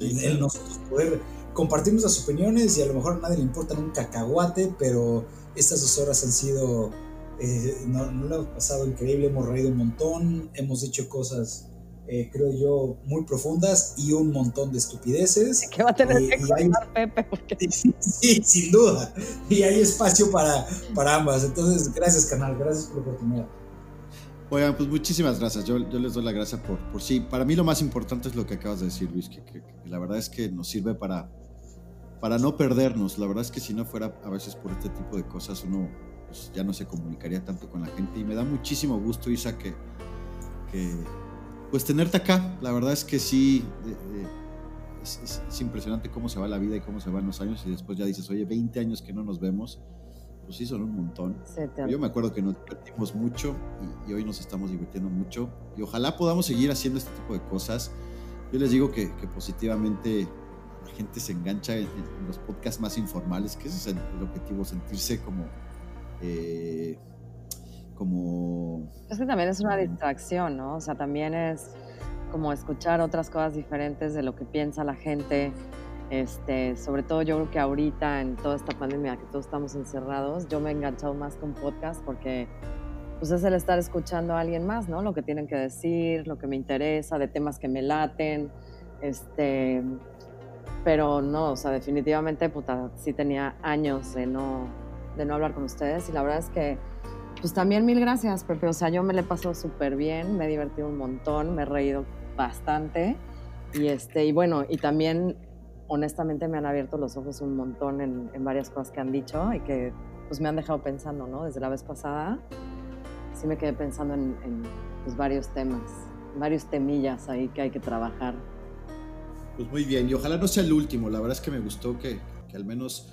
el, nosotros poder compartir nuestras opiniones y a lo mejor a nadie le importa un cacahuate, pero estas dos horas han sido, eh, no, no lo hemos pasado increíble, hemos reído un montón, hemos dicho cosas eh, creo yo, muy profundas y un montón de estupideces. Que va a tener que contar Pepe. Sí, sin duda. Y hay espacio para, para ambas. Entonces, gracias, canal. Gracias por la oportunidad. Oigan, pues muchísimas gracias. Yo, yo les doy la gracia por, por sí. Para mí lo más importante es lo que acabas de decir, Luis, que, que, la verdad es que nos sirve para, para no perdernos. La verdad es que si no fuera a veces por este tipo de cosas, uno pues, ya no se comunicaría tanto con la gente. Y me da muchísimo gusto, Isa, que, que pues tenerte acá. La verdad es que sí, es, impresionante cómo se va la vida y cómo se van los años y después ya dices, oye, 20 años que no nos vemos, pues sí, son un montón. Yo me acuerdo que nos divertimos mucho y, hoy nos estamos divirtiendo mucho y ojalá podamos seguir haciendo este tipo de cosas. Yo les digo que, positivamente la gente se engancha en, los podcasts más informales, que ese es el, objetivo, sentirse como... Eh, como... Es que también es una distracción, ¿no? O sea, también es como escuchar otras cosas diferentes de lo que piensa la gente. Este, sobre todo yo creo que ahorita en toda esta pandemia que todos estamos encerrados, yo me he enganchado más con podcast porque pues es el estar escuchando a alguien más, ¿no? Lo que tienen que decir, lo que me interesa, de temas que me laten, este, pero no, o sea, definitivamente, puta, sí tenía años de no, de no hablar con ustedes y la verdad es que pues también mil gracias, Pepe. O sea, yo me le paso súper bien, me he divertido un montón, me he reído bastante. Y, este, y bueno, y también honestamente me han abierto los ojos un montón en, varias cosas que han dicho y que pues me han dejado pensando, ¿no? Desde la vez pasada sí me quedé pensando en, pues, varios temas, varios temillas ahí que hay que trabajar. Pues muy bien, y ojalá no sea el último. La verdad es que me gustó que, que al menos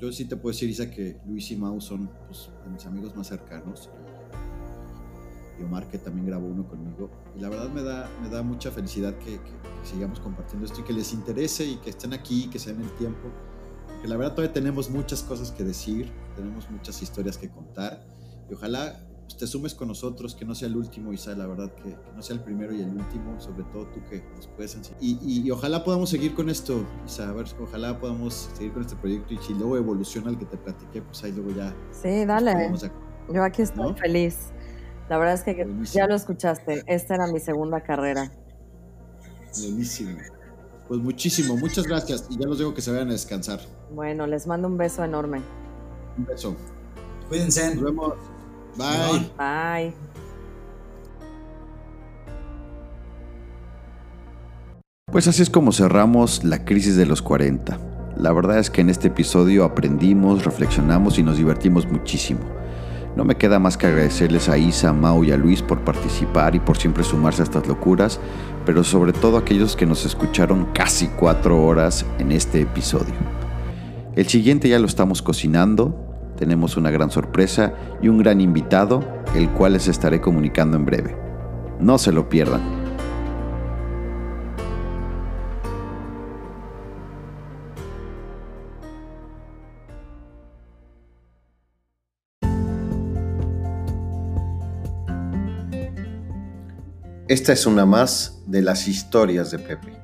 yo sí te puedo decir, Isa, que Luis y Mau son pues, mis amigos más cercanos. Y Omar, que también grabó uno conmigo. Y la verdad me da, me da mucha felicidad que, sigamos compartiendo esto y que les interese y que estén aquí, que se den el tiempo. Porque la verdad todavía tenemos muchas cosas que decir, tenemos muchas historias que contar. Y ojalá pues, te sumes con nosotros, que no sea el último, Isa, la verdad, que, no sea el primero y el último, sobre todo tú que nos puedes enseñar. Y, ojalá podamos seguir con esto, Isa, a ver, ojalá podamos seguir con este proyecto y si luego evoluciona el que te platiqué, pues ahí luego ya. Sí, dale. Yo aquí estoy feliz. La verdad es que ya lo escuchaste, esta era mi segunda carrera. Buenísimo. Pues muchísimo, muchas gracias. Y ya los digo que se vayan a descansar. Bueno, les mando un beso enorme. Un beso. Cuídense. Nos vemos. Bye. Bye. Pues así es como cerramos la crisis de los 40. La verdad es que en este episodio aprendimos, reflexionamos y nos divertimos muchísimo. No me queda más que agradecerles a Isa, Mau y a Luis por participar y por siempre sumarse a estas locuras, pero sobre todo a aquellos que nos escucharon casi cuatro horas en este episodio. El siguiente ya lo estamos cocinando, tenemos una gran sorpresa y un gran invitado, el cual les estaré comunicando en breve. No se lo pierdan. Esta es una más de las historias de Pepe.